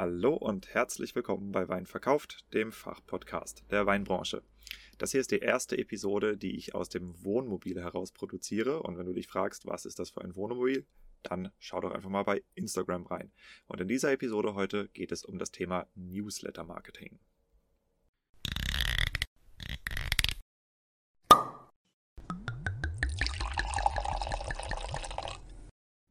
Hallo und herzlich willkommen bei Wein verkauft, dem Fachpodcast der Weinbranche. Das hier ist die erste Episode, die ich aus dem Wohnmobil heraus produziere. Und wenn du dich fragst, was ist das für ein Wohnmobil, dann schau doch einfach mal bei Instagram rein. Und in dieser Episode heute geht es um das Thema Newsletter Marketing.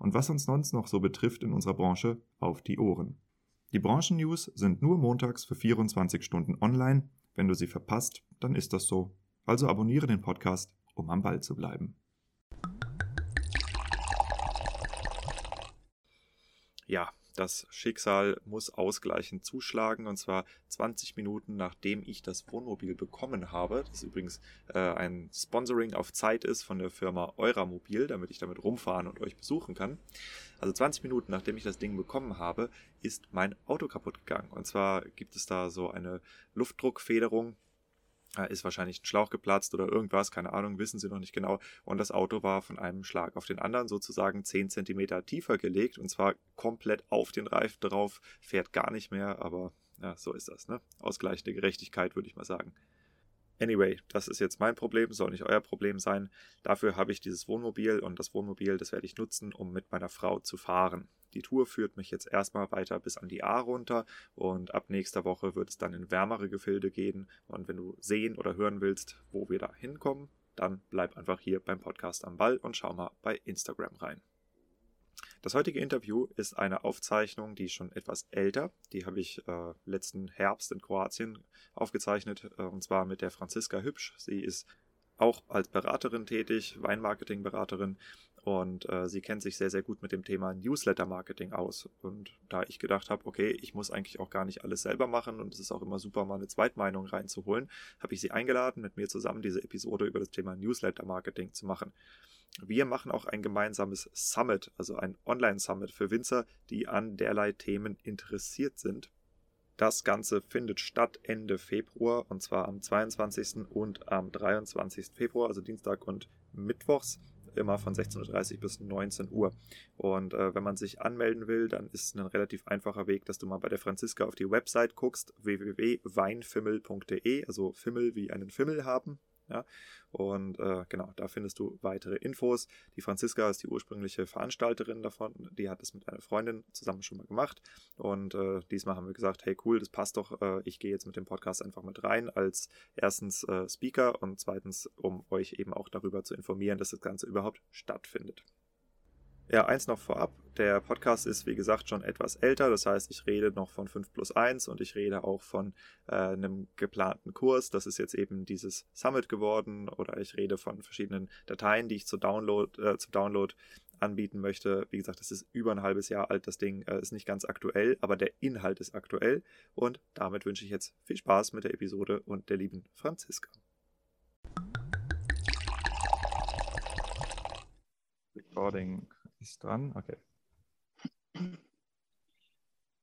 und was uns sonst noch so betrifft in unserer Branche auf die Ohren. Die Branchen-News sind nur montags für 24 Stunden online. Wenn du sie verpasst, dann ist das so. Also abonniere den Podcast, um am Ball zu bleiben. Ja, das Schicksal muss ausgleichend zuschlagen und zwar 20 Minuten nachdem ich das Wohnmobil bekommen habe. Das übrigens äh, ein Sponsoring auf Zeit ist von der Firma Euramobil, damit ich damit rumfahren und euch besuchen kann. Also 20 Minuten nachdem ich das Ding bekommen habe, ist mein Auto kaputt gegangen. Und zwar gibt es da so eine Luftdruckfederung, ist wahrscheinlich ein Schlauch geplatzt oder irgendwas, keine Ahnung, wissen sie noch nicht genau. Und das Auto war von einem Schlag auf den anderen sozusagen 10 cm tiefer gelegt und zwar komplett auf den Reifen drauf, fährt gar nicht mehr, aber ja, so ist das, ne? Ausgleichende Gerechtigkeit, würde ich mal sagen. Anyway, das ist jetzt mein Problem, soll nicht euer Problem sein. Dafür habe ich dieses Wohnmobil und das Wohnmobil, das werde ich nutzen, um mit meiner Frau zu fahren. Die Tour führt mich jetzt erstmal weiter bis an die A runter und ab nächster Woche wird es dann in wärmere Gefilde gehen. Und wenn du sehen oder hören willst, wo wir da hinkommen, dann bleib einfach hier beim Podcast am Ball und schau mal bei Instagram rein. Das heutige Interview ist eine Aufzeichnung, die ist schon etwas älter. Die habe ich äh, letzten Herbst in Kroatien aufgezeichnet, äh, und zwar mit der Franziska Hübsch. Sie ist auch als Beraterin tätig, Weinmarketing-Beraterin und äh, sie kennt sich sehr, sehr gut mit dem Thema Newsletter-Marketing aus. Und da ich gedacht habe, okay, ich muss eigentlich auch gar nicht alles selber machen und es ist auch immer super, mal eine Zweitmeinung reinzuholen, habe ich sie eingeladen, mit mir zusammen diese Episode über das Thema Newsletter-Marketing zu machen. Wir machen auch ein gemeinsames Summit, also ein Online-Summit für Winzer, die an derlei Themen interessiert sind. Das Ganze findet statt Ende Februar und zwar am 22. und am 23. Februar, also Dienstag und Mittwochs immer von 16.30 Uhr bis 19 Uhr. Und äh, wenn man sich anmelden will, dann ist ein relativ einfacher Weg, dass du mal bei der Franziska auf die Website guckst, www.weinfimmel.de, also Fimmel wie einen Fimmel haben, ja? Und äh, genau, da findest du weitere Infos. Die Franziska ist die ursprüngliche Veranstalterin davon. Die hat es mit einer Freundin zusammen schon mal gemacht. Und äh, diesmal haben wir gesagt, hey cool, das passt doch. Äh, ich gehe jetzt mit dem Podcast einfach mit rein als erstens äh, Speaker und zweitens, um euch eben auch darüber zu informieren, dass das Ganze überhaupt stattfindet. Ja, eins noch vorab. Der Podcast ist, wie gesagt, schon etwas älter. Das heißt, ich rede noch von 5 plus 1 und ich rede auch von äh, einem geplanten Kurs. Das ist jetzt eben dieses Summit geworden. Oder ich rede von verschiedenen Dateien, die ich zu Download, äh, zu Download anbieten möchte. Wie gesagt, das ist über ein halbes Jahr alt. Das Ding äh, ist nicht ganz aktuell, aber der Inhalt ist aktuell. Und damit wünsche ich jetzt viel Spaß mit der Episode und der lieben Franziska. Recording ist dran, okay.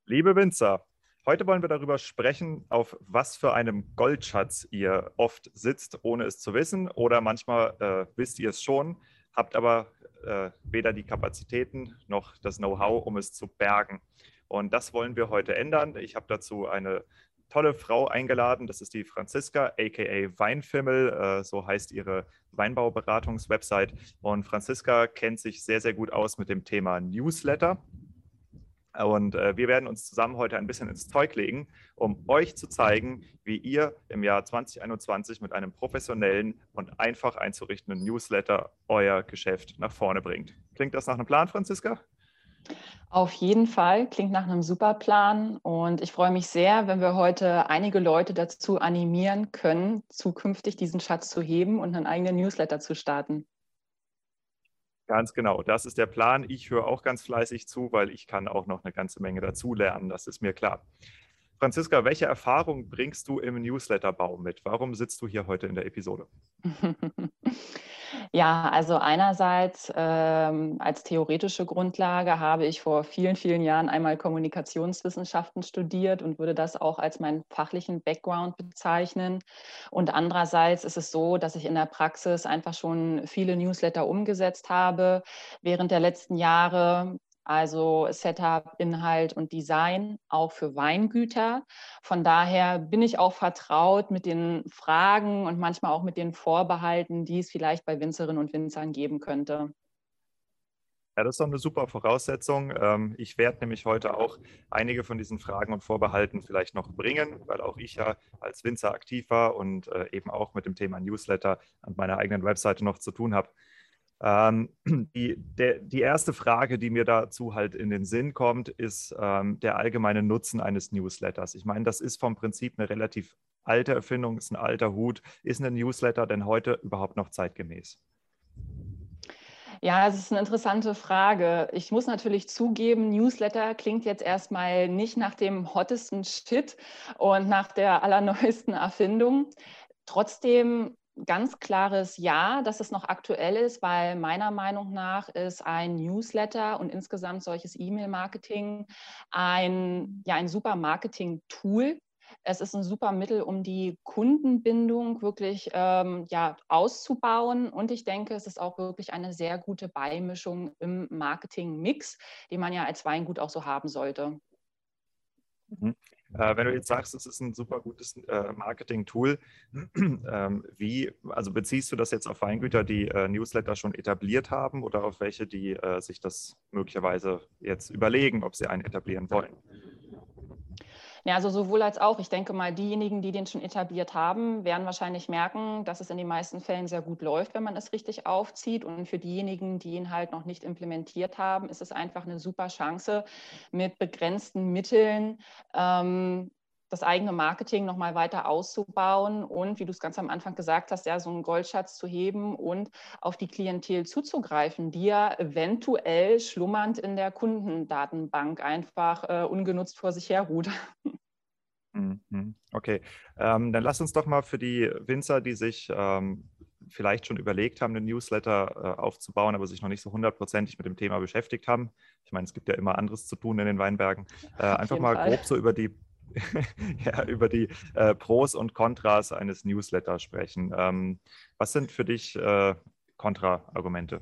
Liebe Winzer, heute wollen wir darüber sprechen, auf was für einem Goldschatz ihr oft sitzt, ohne es zu wissen. Oder manchmal äh, wisst ihr es schon, habt aber äh, weder die Kapazitäten noch das Know-how, um es zu bergen. Und das wollen wir heute ändern. Ich habe dazu eine tolle Frau eingeladen. Das ist die Franziska, aka Weinfimmel. Äh, so heißt ihre Weinbauberatungs-Website. Und Franziska kennt sich sehr, sehr gut aus mit dem Thema Newsletter. Und äh, wir werden uns zusammen heute ein bisschen ins Zeug legen, um euch zu zeigen, wie ihr im Jahr 2021 mit einem professionellen und einfach einzurichtenden Newsletter euer Geschäft nach vorne bringt. Klingt das nach einem Plan, Franziska? Auf jeden Fall, klingt nach einem super Plan und ich freue mich sehr, wenn wir heute einige Leute dazu animieren können, zukünftig diesen Schatz zu heben und einen eigenen Newsletter zu starten. Ganz genau, das ist der Plan. Ich höre auch ganz fleißig zu, weil ich kann auch noch eine ganze Menge dazulernen, das ist mir klar. Franziska, welche Erfahrung bringst du im Newsletterbau mit? Warum sitzt du hier heute in der Episode? Ja, also einerseits ähm, als theoretische Grundlage habe ich vor vielen, vielen Jahren einmal Kommunikationswissenschaften studiert und würde das auch als meinen fachlichen Background bezeichnen. Und andererseits ist es so, dass ich in der Praxis einfach schon viele Newsletter umgesetzt habe während der letzten Jahre also Setup, Inhalt und Design auch für Weingüter. Von daher bin ich auch vertraut mit den Fragen und manchmal auch mit den Vorbehalten, die es vielleicht bei Winzerinnen und Winzern geben könnte. Ja, das ist doch eine super Voraussetzung. Ähm, ich werde nämlich heute auch einige von diesen Fragen und Vorbehalten vielleicht noch bringen, weil auch ich ja als Winzer aktiv war und äh, eben auch mit dem Thema Newsletter an meiner eigenen Webseite noch zu tun habe. Ähm, die, der, die erste Frage, die mir dazu halt in den Sinn kommt, ist ähm, der allgemeine Nutzen eines Newsletters. Ich meine, das ist vom Prinzip eine relativ alte Erfindung, ist ein alter Hut. Ist ein Newsletter denn heute überhaupt noch zeitgemäß? Ja, es ist eine interessante Frage. Ich muss natürlich zugeben, Newsletter klingt jetzt erstmal nicht nach dem hottesten Shit und nach der allerneuesten Erfindung. Trotzdem ganz klares Ja, dass es noch aktuell ist, weil meiner Meinung nach ist ein Newsletter und insgesamt solches E-Mail-Marketing ein, ja, ein super Marketing-Tool. Es ist ein super Mittel, um die Kundenbindung wirklich ähm, ja, auszubauen. Und ich denke, es ist auch wirklich eine sehr gute Beimischung im Marketing-Mix, die man ja als Weingut auch so haben sollte. Äh, wenn du jetzt sagst, es ist ein super gutes äh, Marketing-Tool, ähm, wie, also beziehst du das jetzt auf Weingüter, die äh, Newsletter schon etabliert haben oder auf welche, die äh, sich das möglicherweise jetzt überlegen, ob sie einen etablieren wollen? Ja, also sowohl als auch. Ich denke mal, diejenigen, die den schon etabliert haben, werden wahrscheinlich merken, dass es in den meisten Fällen sehr gut läuft, wenn man es richtig aufzieht. Und für diejenigen, die ihn halt noch nicht implementiert haben, ist es einfach eine super Chance, mit begrenzten Mitteln ähm, das eigene Marketing nochmal weiter auszubauen und, wie du es ganz am Anfang gesagt hast, ja, so einen Goldschatz zu heben und auf die Klientel zuzugreifen, die ja eventuell schlummernd in der Kundendatenbank einfach äh, ungenutzt vor sich her ruht. Mhm. Okay, ähm, dann lass uns doch mal für die Winzer, die sich ähm, vielleicht schon überlegt haben, einen Newsletter äh, aufzubauen, aber sich noch nicht so hundertprozentig mit dem Thema beschäftigt haben. Ich meine, es gibt ja immer anderes zu tun in den Weinbergen. Äh, einfach mal Fall. grob so über die ja, über die äh, Pros und Kontras eines Newsletters sprechen. Ähm, was sind für dich äh, Kontra-Argumente?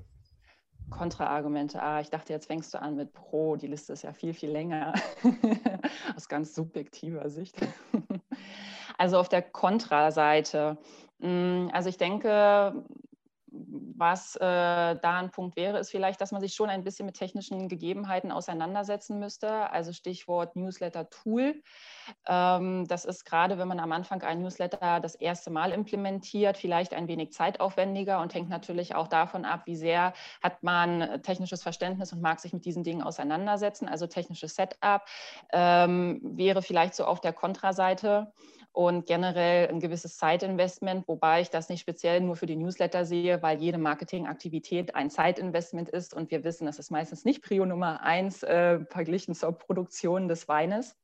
Kontra-Argumente. Ah, ich dachte, jetzt fängst du an mit Pro. Die Liste ist ja viel, viel länger. Aus ganz subjektiver Sicht. also auf der Kontra-Seite. Hm, also ich denke, was äh, da ein Punkt wäre, ist vielleicht, dass man sich schon ein bisschen mit technischen Gegebenheiten auseinandersetzen müsste. Also Stichwort Newsletter-Tool. Ähm, das ist gerade, wenn man am Anfang ein Newsletter das erste Mal implementiert, vielleicht ein wenig zeitaufwendiger und hängt natürlich auch davon ab, wie sehr hat man technisches Verständnis und mag sich mit diesen Dingen auseinandersetzen. Also technisches Setup ähm, wäre vielleicht so auf der Kontraseite und generell ein gewisses Zeitinvestment, wobei ich das nicht speziell nur für die Newsletter sehe, weil jede Marketingaktivität ein Zeitinvestment ist und wir wissen, das ist meistens nicht Prio Nummer eins äh, verglichen zur Produktion des Weines.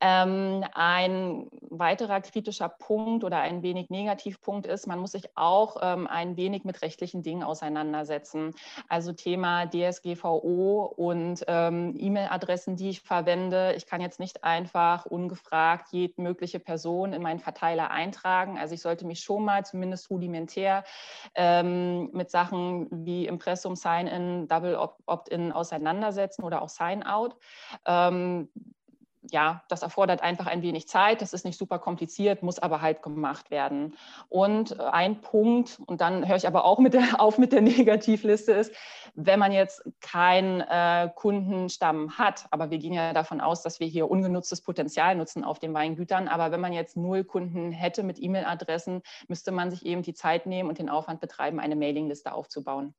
Ähm, ein weiterer kritischer Punkt oder ein wenig Negativpunkt ist, man muss sich auch ähm, ein wenig mit rechtlichen Dingen auseinandersetzen. Also Thema DSGVO und ähm, E-Mail-Adressen, die ich verwende. Ich kann jetzt nicht einfach ungefragt jede mögliche Person in meinen Verteiler eintragen. Also ich sollte mich schon mal zumindest rudimentär ähm, mit Sachen wie Impressum, Sign-in, Double Opt-in auseinandersetzen oder auch Sign-out. Ja, das erfordert einfach ein wenig Zeit. Das ist nicht super kompliziert, muss aber halt gemacht werden. Und äh, ein Punkt, und dann höre ich aber auch mit der, auf mit der Negativliste, ist, wenn man jetzt keinen äh, Kundenstamm hat, aber wir gehen ja davon aus, dass wir hier ungenutztes Potenzial nutzen auf den Weingütern, aber wenn man jetzt null Kunden hätte mit E-Mail-Adressen, müsste man sich eben die Zeit nehmen und den Aufwand betreiben, eine Mailingliste aufzubauen.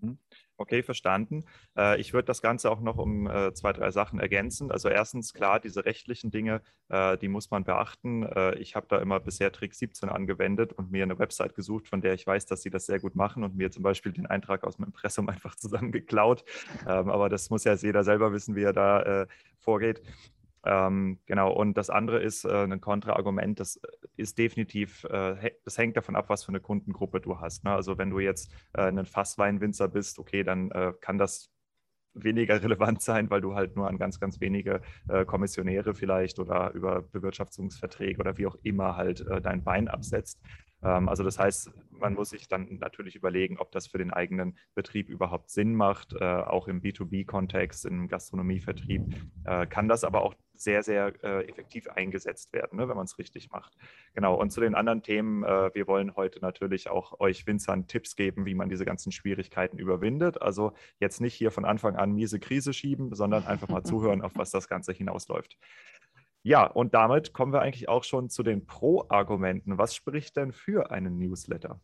Mhm. Okay, verstanden. Äh, ich würde das Ganze auch noch um äh, zwei, drei Sachen ergänzen. Also erstens, klar, diese rechtlichen Dinge, äh, die muss man beachten. Ich habe da immer bisher Trick 17 angewendet und mir eine Website gesucht, von der ich weiß, dass sie das sehr gut machen und mir zum Beispiel den Eintrag aus dem Impressum einfach zusammengeklaut. Ähm, aber das muss ja jeder selber wissen, wie er da vorgeht. Ähm, genau, und das andere ist äh, ein Kontraargument, das ist definitiv, äh, das hängt davon ab, was für eine Kundengruppe du hast. Ne? Also wenn du jetzt äh, ein Fassweinwinzer bist, okay, dann äh, kann das weniger relevant sein, weil du halt nur an ganz, ganz wenige äh, Kommissionäre vielleicht oder über Bewirtschaftungsverträge oder wie auch immer halt äh, dein Wein absetzt. Ähm, also das heißt, man muss sich dann natürlich überlegen, ob das für den eigenen Betrieb überhaupt Sinn macht. Äh, auch im B2B-Kontext, im Gastronomievertrieb äh, kann das aber auch sehr, sehr äh, effektiv eingesetzt werden, ne, wenn man es richtig macht. Genau, und zu den anderen Themen, wir wollen heute natürlich auch euch Winzern Tipps geben, wie man diese ganzen Schwierigkeiten überwindet. Also jetzt nicht hier von Anfang an miese Krise schieben, sondern einfach mal zuhören, auf was das Ganze hinausläuft. Ja, und damit kommen wir eigentlich auch schon zu den Pro-Argumenten. Was spricht denn für einen Newsletter?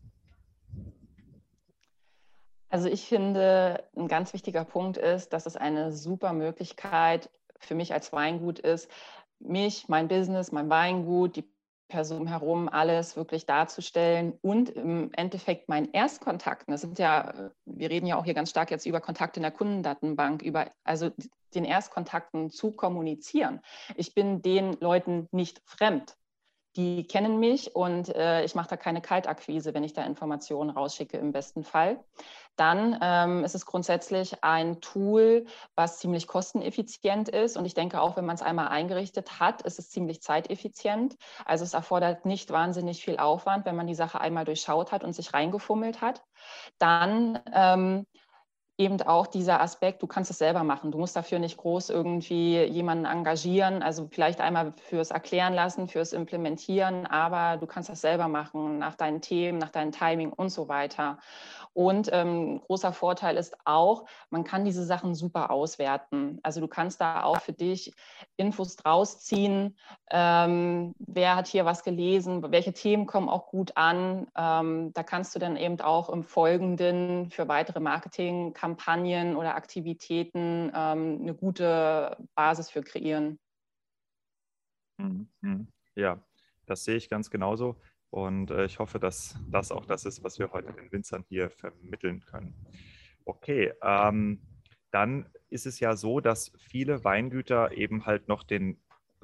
Also ich finde, ein ganz wichtiger Punkt ist, dass es eine super Möglichkeit für mich als Weingut ist, mich, mein Business, mein Weingut, die Person herum alles wirklich darzustellen und im Endeffekt mein Erstkontakt, das sind ja, wir reden ja auch hier ganz stark jetzt über Kontakte in der Kundendatenbank, über also den Erstkontakten zu kommunizieren. Ich bin den Leuten nicht fremd die kennen mich und äh, ich mache da keine Kaltakquise, wenn ich da Informationen rausschicke im besten Fall. Dann ähm, ist es grundsätzlich ein Tool, was ziemlich kosteneffizient ist. Und ich denke auch, wenn man es einmal eingerichtet hat, ist es ziemlich zeiteffizient. Also es erfordert nicht wahnsinnig viel Aufwand, wenn man die Sache einmal durchschaut hat und sich reingefummelt hat. Dann ähm, eben auch dieser Aspekt, du kannst es selber machen. Du musst dafür nicht groß irgendwie jemanden engagieren, also vielleicht einmal fürs Erklären lassen, fürs Implementieren, aber du kannst das selber machen nach deinen Themen, nach deinem Timing und so weiter. Und ähm, großer Vorteil ist auch, man kann diese Sachen super auswerten. Also du kannst da auch für dich Infos draus ziehen. Ähm, wer hat hier was gelesen? Welche Themen kommen auch gut an? Ähm, da kannst du dann eben auch im Folgenden für weitere Marketingkampagnen oder Aktivitäten ähm, eine gute Basis für kreieren. Mhm, mhm. Ja, das sehe ich ganz genauso. Und äh, ich hoffe, dass das auch das ist, was wir heute den Winzern hier vermitteln können. Okay, ähm, dann ist es ja so, dass viele Weingüter eben halt noch den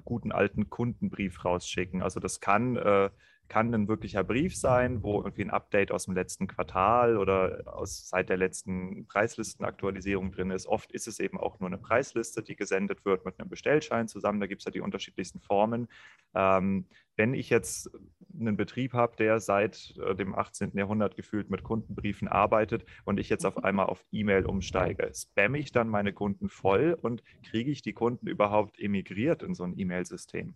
guten alten Kundenbrief rausschicken. Also das kann äh, kann ein wirklicher Brief sein, wo irgendwie ein Update aus dem letzten Quartal oder aus, seit der letzten Preislistenaktualisierung drin ist. Oft ist es eben auch nur eine Preisliste, die gesendet wird mit einem Bestellschein zusammen. Da gibt es ja die unterschiedlichsten Formen. Ähm, wenn ich jetzt einen Betrieb habe, der seit äh, dem 18. Jahrhundert gefühlt mit Kundenbriefen arbeitet und ich jetzt auf einmal auf E-Mail umsteige, spamme ich dann meine Kunden voll und kriege ich die Kunden überhaupt emigriert in so ein E-Mail-System?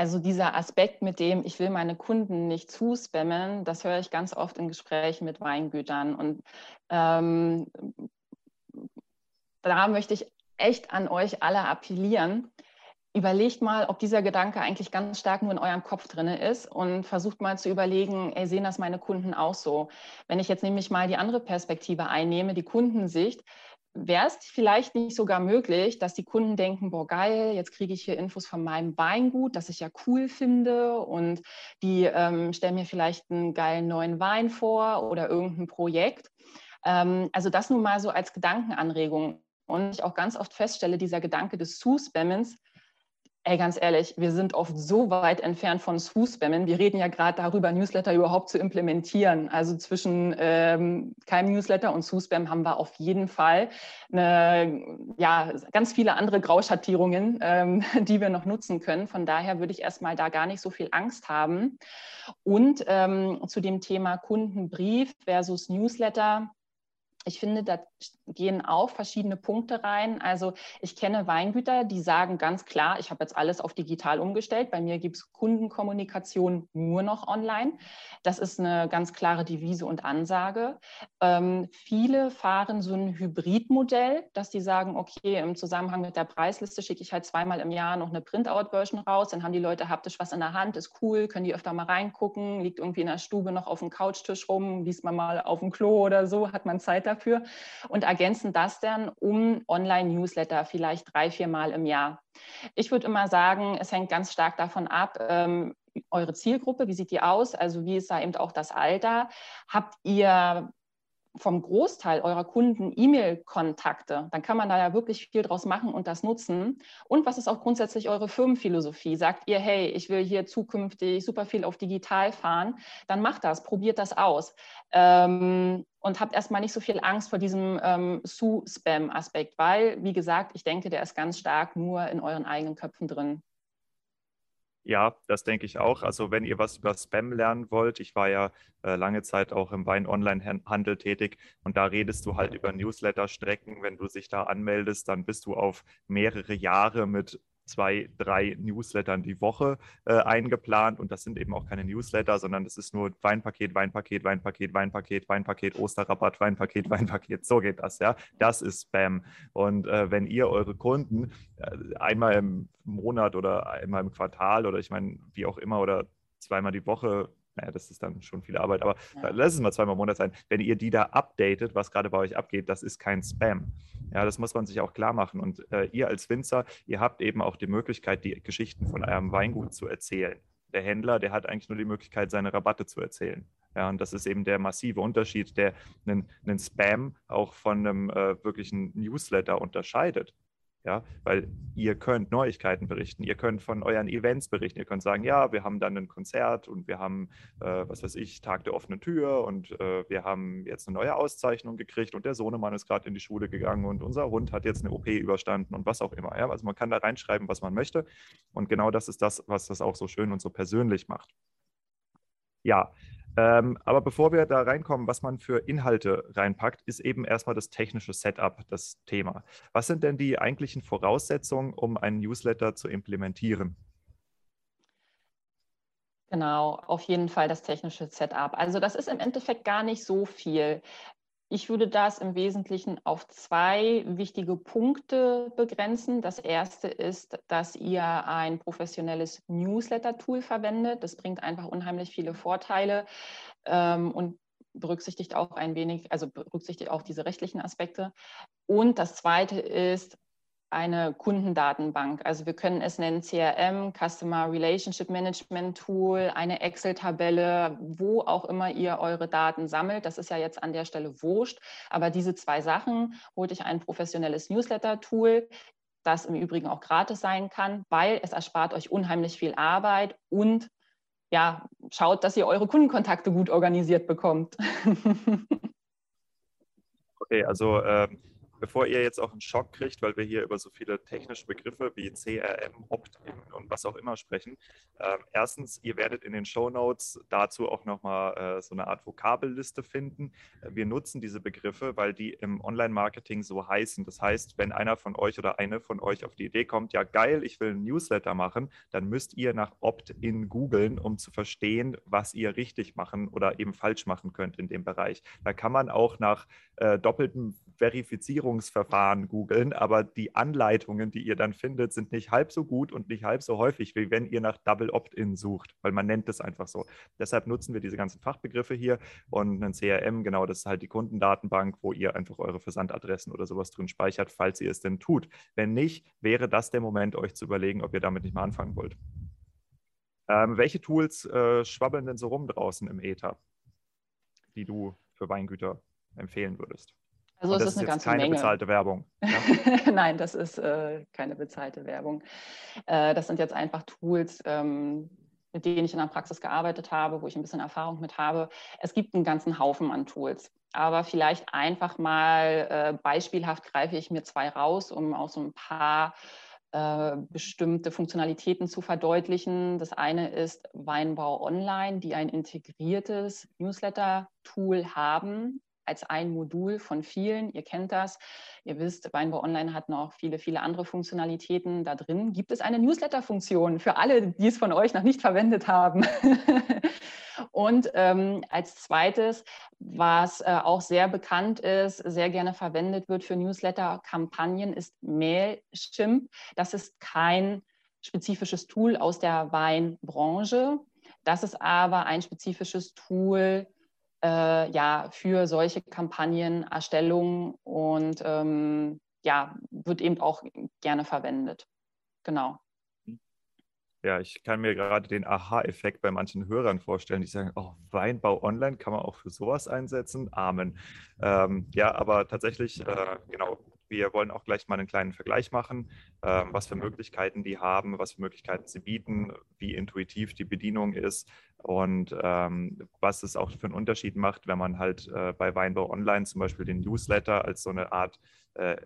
Also dieser Aspekt mit dem, ich will meine Kunden nicht zuspammen, das höre ich ganz oft in Gesprächen mit Weingütern. Und ähm, da möchte ich echt an euch alle appellieren. Überlegt mal, ob dieser Gedanke eigentlich ganz stark nur in eurem Kopf drin ist und versucht mal zu überlegen, ey, sehen das meine Kunden auch so? Wenn ich jetzt nämlich mal die andere Perspektive einnehme, die Kundensicht, wäre es vielleicht nicht sogar möglich, dass die Kunden denken, boah, geil, jetzt kriege ich hier Infos von meinem Weingut, das ich ja cool finde und die ähm, stellen mir vielleicht einen geilen neuen Wein vor oder irgendein Projekt. Ähm, also das nun mal so als Gedankenanregung. und ich auch ganz oft feststelle, dieser Gedanke des Zu-Spammens, Ey, ganz ehrlich, wir sind oft so weit entfernt von Spammen. Wir reden ja gerade darüber, Newsletter überhaupt zu implementieren. Also zwischen ähm, keinem Newsletter und Spam haben wir auf jeden Fall eine, ja, ganz viele andere Grauschattierungen, ähm, die wir noch nutzen können. Von daher würde ich erstmal da gar nicht so viel Angst haben. Und ähm, zu dem Thema Kundenbrief versus Newsletter ich finde, da gehen auch verschiedene Punkte rein. Also ich kenne Weingüter, die sagen ganz klar, ich habe jetzt alles auf digital umgestellt. Bei mir gibt es Kundenkommunikation nur noch online. Das ist eine ganz klare Devise und Ansage. Ähm, viele fahren so ein Hybridmodell, dass die sagen, okay, im Zusammenhang mit der Preisliste schicke ich halt zweimal im Jahr noch eine Printout-Version raus. Dann haben die Leute haptisch was in der Hand, ist cool, können die öfter mal reingucken, liegt irgendwie in der Stube noch auf dem Couchtisch rum, liest man mal auf dem Klo oder so, hat man Zeit dafür und ergänzen das dann um Online-Newsletter vielleicht drei, vier Mal im Jahr. Ich würde immer sagen, es hängt ganz stark davon ab, ähm, eure Zielgruppe, wie sieht die aus? Also wie ist da eben auch das Alter? Habt ihr vom Großteil eurer Kunden E-Mail-Kontakte, dann kann man da ja wirklich viel draus machen und das nutzen. Und was ist auch grundsätzlich eure Firmenphilosophie? Sagt ihr, hey, ich will hier zukünftig super viel auf digital fahren, dann macht das, probiert das aus. Ähm, und habt erstmal nicht so viel Angst vor diesem ähm, Su-Spam-Aspekt, weil, wie gesagt, ich denke, der ist ganz stark nur in euren eigenen Köpfen drin. Ja, das denke ich auch. Also wenn ihr was über Spam lernen wollt, ich war ja äh, lange Zeit auch im Wein-Online-Handel tätig und da redest du halt über Newsletter-Strecken. Wenn du dich da anmeldest, dann bist du auf mehrere Jahre mit zwei, drei Newslettern die Woche äh, eingeplant. Und das sind eben auch keine Newsletter, sondern es ist nur Weinpaket, Weinpaket, Weinpaket, Weinpaket, Weinpaket, Osterrabatt, Weinpaket, Weinpaket. So geht das, ja. Das ist Spam. Und äh, wenn ihr eure Kunden äh, einmal im Monat oder einmal im Quartal oder ich meine, wie auch immer, oder zweimal die Woche naja, das ist dann schon viel Arbeit, aber ja. lass es mal zweimal im Monat sein. Wenn ihr die da updatet, was gerade bei euch abgeht, das ist kein Spam. Ja, das muss man sich auch klar machen. Und äh, ihr als Winzer, ihr habt eben auch die Möglichkeit, die Geschichten von eurem Weingut zu erzählen. Der Händler, der hat eigentlich nur die Möglichkeit, seine Rabatte zu erzählen. Ja, und das ist eben der massive Unterschied, der einen, einen Spam auch von einem äh, wirklichen Newsletter unterscheidet. Ja, weil ihr könnt Neuigkeiten berichten, ihr könnt von euren Events berichten, ihr könnt sagen, ja, wir haben dann ein Konzert und wir haben, äh, was weiß ich, Tag der offenen Tür und äh, wir haben jetzt eine neue Auszeichnung gekriegt und der Sohnemann ist gerade in die Schule gegangen und unser Hund hat jetzt eine OP überstanden und was auch immer. Ja? Also man kann da reinschreiben, was man möchte und genau das ist das, was das auch so schön und so persönlich macht. Ja, ähm, aber bevor wir da reinkommen, was man für Inhalte reinpackt, ist eben erstmal das technische Setup das Thema. Was sind denn die eigentlichen Voraussetzungen, um einen Newsletter zu implementieren? Genau, auf jeden Fall das technische Setup. Also das ist im Endeffekt gar nicht so viel. Ich würde das im Wesentlichen auf zwei wichtige Punkte begrenzen. Das erste ist, dass ihr ein professionelles Newsletter-Tool verwendet. Das bringt einfach unheimlich viele Vorteile ähm, und berücksichtigt auch ein wenig, also berücksichtigt auch diese rechtlichen Aspekte. Und das zweite ist eine Kundendatenbank. Also wir können es nennen CRM, Customer Relationship Management Tool, eine Excel-Tabelle, wo auch immer ihr eure Daten sammelt. Das ist ja jetzt an der Stelle wurscht. Aber diese zwei Sachen, holt euch ein professionelles Newsletter-Tool, das im Übrigen auch gratis sein kann, weil es erspart euch unheimlich viel Arbeit und ja, schaut, dass ihr eure Kundenkontakte gut organisiert bekommt. okay, also ähm bevor ihr jetzt auch einen Schock kriegt, weil wir hier über so viele technische Begriffe wie CRM, Opt-in und was auch immer sprechen. Äh, erstens, ihr werdet in den Show Notes dazu auch nochmal äh, so eine Art Vokabelliste finden. Wir nutzen diese Begriffe, weil die im Online-Marketing so heißen. Das heißt, wenn einer von euch oder eine von euch auf die Idee kommt, ja geil, ich will einen Newsletter machen, dann müsst ihr nach Opt-in googeln, um zu verstehen, was ihr richtig machen oder eben falsch machen könnt in dem Bereich. Da kann man auch nach äh, doppeltem Verifizierungsverfahren googeln, aber die Anleitungen, die ihr dann findet, sind nicht halb so gut und nicht halb so häufig, wie wenn ihr nach Double Opt-in sucht, weil man nennt es einfach so. Deshalb nutzen wir diese ganzen Fachbegriffe hier und ein CRM, genau, das ist halt die Kundendatenbank, wo ihr einfach eure Versandadressen oder sowas drin speichert, falls ihr es denn tut. Wenn nicht, wäre das der Moment, euch zu überlegen, ob ihr damit nicht mal anfangen wollt. Ähm, welche Tools äh, schwabbeln denn so rum draußen im Ether, die du für Weingüter empfehlen würdest? Also Und es das ist eine jetzt ganze keine Menge. bezahlte Werbung. Ja? Nein, das ist äh, keine bezahlte Werbung. Äh, das sind jetzt einfach Tools, ähm, mit denen ich in der Praxis gearbeitet habe, wo ich ein bisschen Erfahrung mit habe. Es gibt einen ganzen Haufen an Tools. Aber vielleicht einfach mal äh, beispielhaft greife ich mir zwei raus, um auch so ein paar äh, bestimmte Funktionalitäten zu verdeutlichen. Das eine ist Weinbau Online, die ein integriertes Newsletter-Tool haben als ein Modul von vielen. Ihr kennt das. Ihr wisst, Weinbau Online hat noch viele, viele andere Funktionalitäten. Da drin gibt es eine Newsletter-Funktion für alle, die es von euch noch nicht verwendet haben. Und ähm, als zweites, was äh, auch sehr bekannt ist, sehr gerne verwendet wird für Newsletter-Kampagnen, ist Mailchimp. Das ist kein spezifisches Tool aus der Weinbranche. Das ist aber ein spezifisches Tool äh, ja, für solche Kampagnenerstellung und ähm, ja, wird eben auch gerne verwendet. Genau. Ja, ich kann mir gerade den Aha-Effekt bei manchen Hörern vorstellen, die sagen, oh, Weinbau online kann man auch für sowas einsetzen. Amen. Ähm, ja, aber tatsächlich, äh, genau, wir wollen auch gleich mal einen kleinen Vergleich machen, ähm, was für Möglichkeiten die haben, was für Möglichkeiten sie bieten, wie intuitiv die Bedienung ist und ähm, was es auch für einen Unterschied macht, wenn man halt äh, bei Weinbau Online zum Beispiel den Newsletter als so eine Art äh,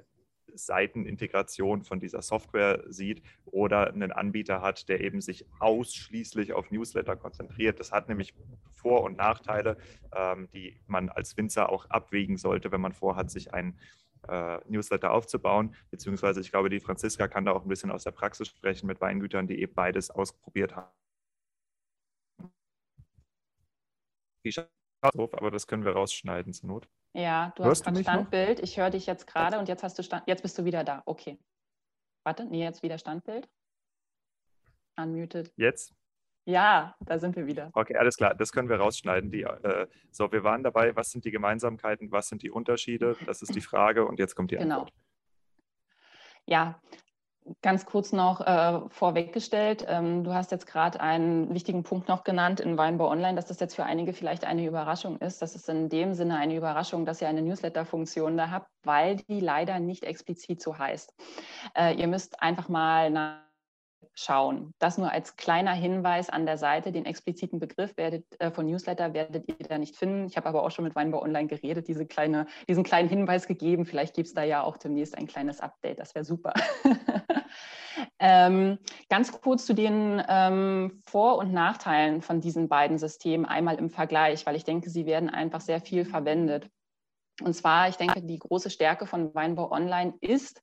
Seitenintegration von dieser Software sieht oder einen Anbieter hat, der eben sich ausschließlich auf Newsletter konzentriert. Das hat nämlich Vor- und Nachteile, ähm, die man als Winzer auch abwägen sollte, wenn man vorhat, sich ein äh, Newsletter aufzubauen. Beziehungsweise ich glaube, die Franziska kann da auch ein bisschen aus der Praxis sprechen mit Weingütern, die eben beides ausprobiert haben. Aber das können wir rausschneiden zur Not. Ja, du Hörst hast gerade noch? Standbild. Ich höre dich jetzt gerade und jetzt hast du Stand, jetzt bist du wieder da. Okay. Warte, nee, jetzt wieder Standbild. Unmuted. Jetzt? Ja, da sind wir wieder. Okay, alles klar, das können wir rausschneiden. Die, äh, so, wir waren dabei, was sind die Gemeinsamkeiten, was sind die Unterschiede? Das ist die Frage und jetzt kommt die Genau. Antwort. Ja, ganz kurz noch äh, vorweggestellt. Ähm, du hast jetzt gerade einen wichtigen Punkt noch genannt in Weinbau Online, dass das jetzt für einige vielleicht eine Überraschung ist. Das ist in dem Sinne eine Überraschung, dass ihr eine Newsletter-Funktion da habt, weil die leider nicht explizit so heißt. Äh, ihr müsst einfach mal nach schauen. Das nur als kleiner Hinweis an der Seite. Den expliziten Begriff werdet, äh, von Newsletter werdet ihr da nicht finden. Ich habe aber auch schon mit Weinbau Online geredet, diese kleine, diesen kleinen Hinweis gegeben. Vielleicht gibt es da ja auch demnächst ein kleines Update. Das wäre super. ähm, ganz kurz zu den ähm, Vor- und Nachteilen von diesen beiden Systemen einmal im Vergleich, weil ich denke, sie werden einfach sehr viel verwendet. Und zwar, ich denke, die große Stärke von Weinbau Online ist,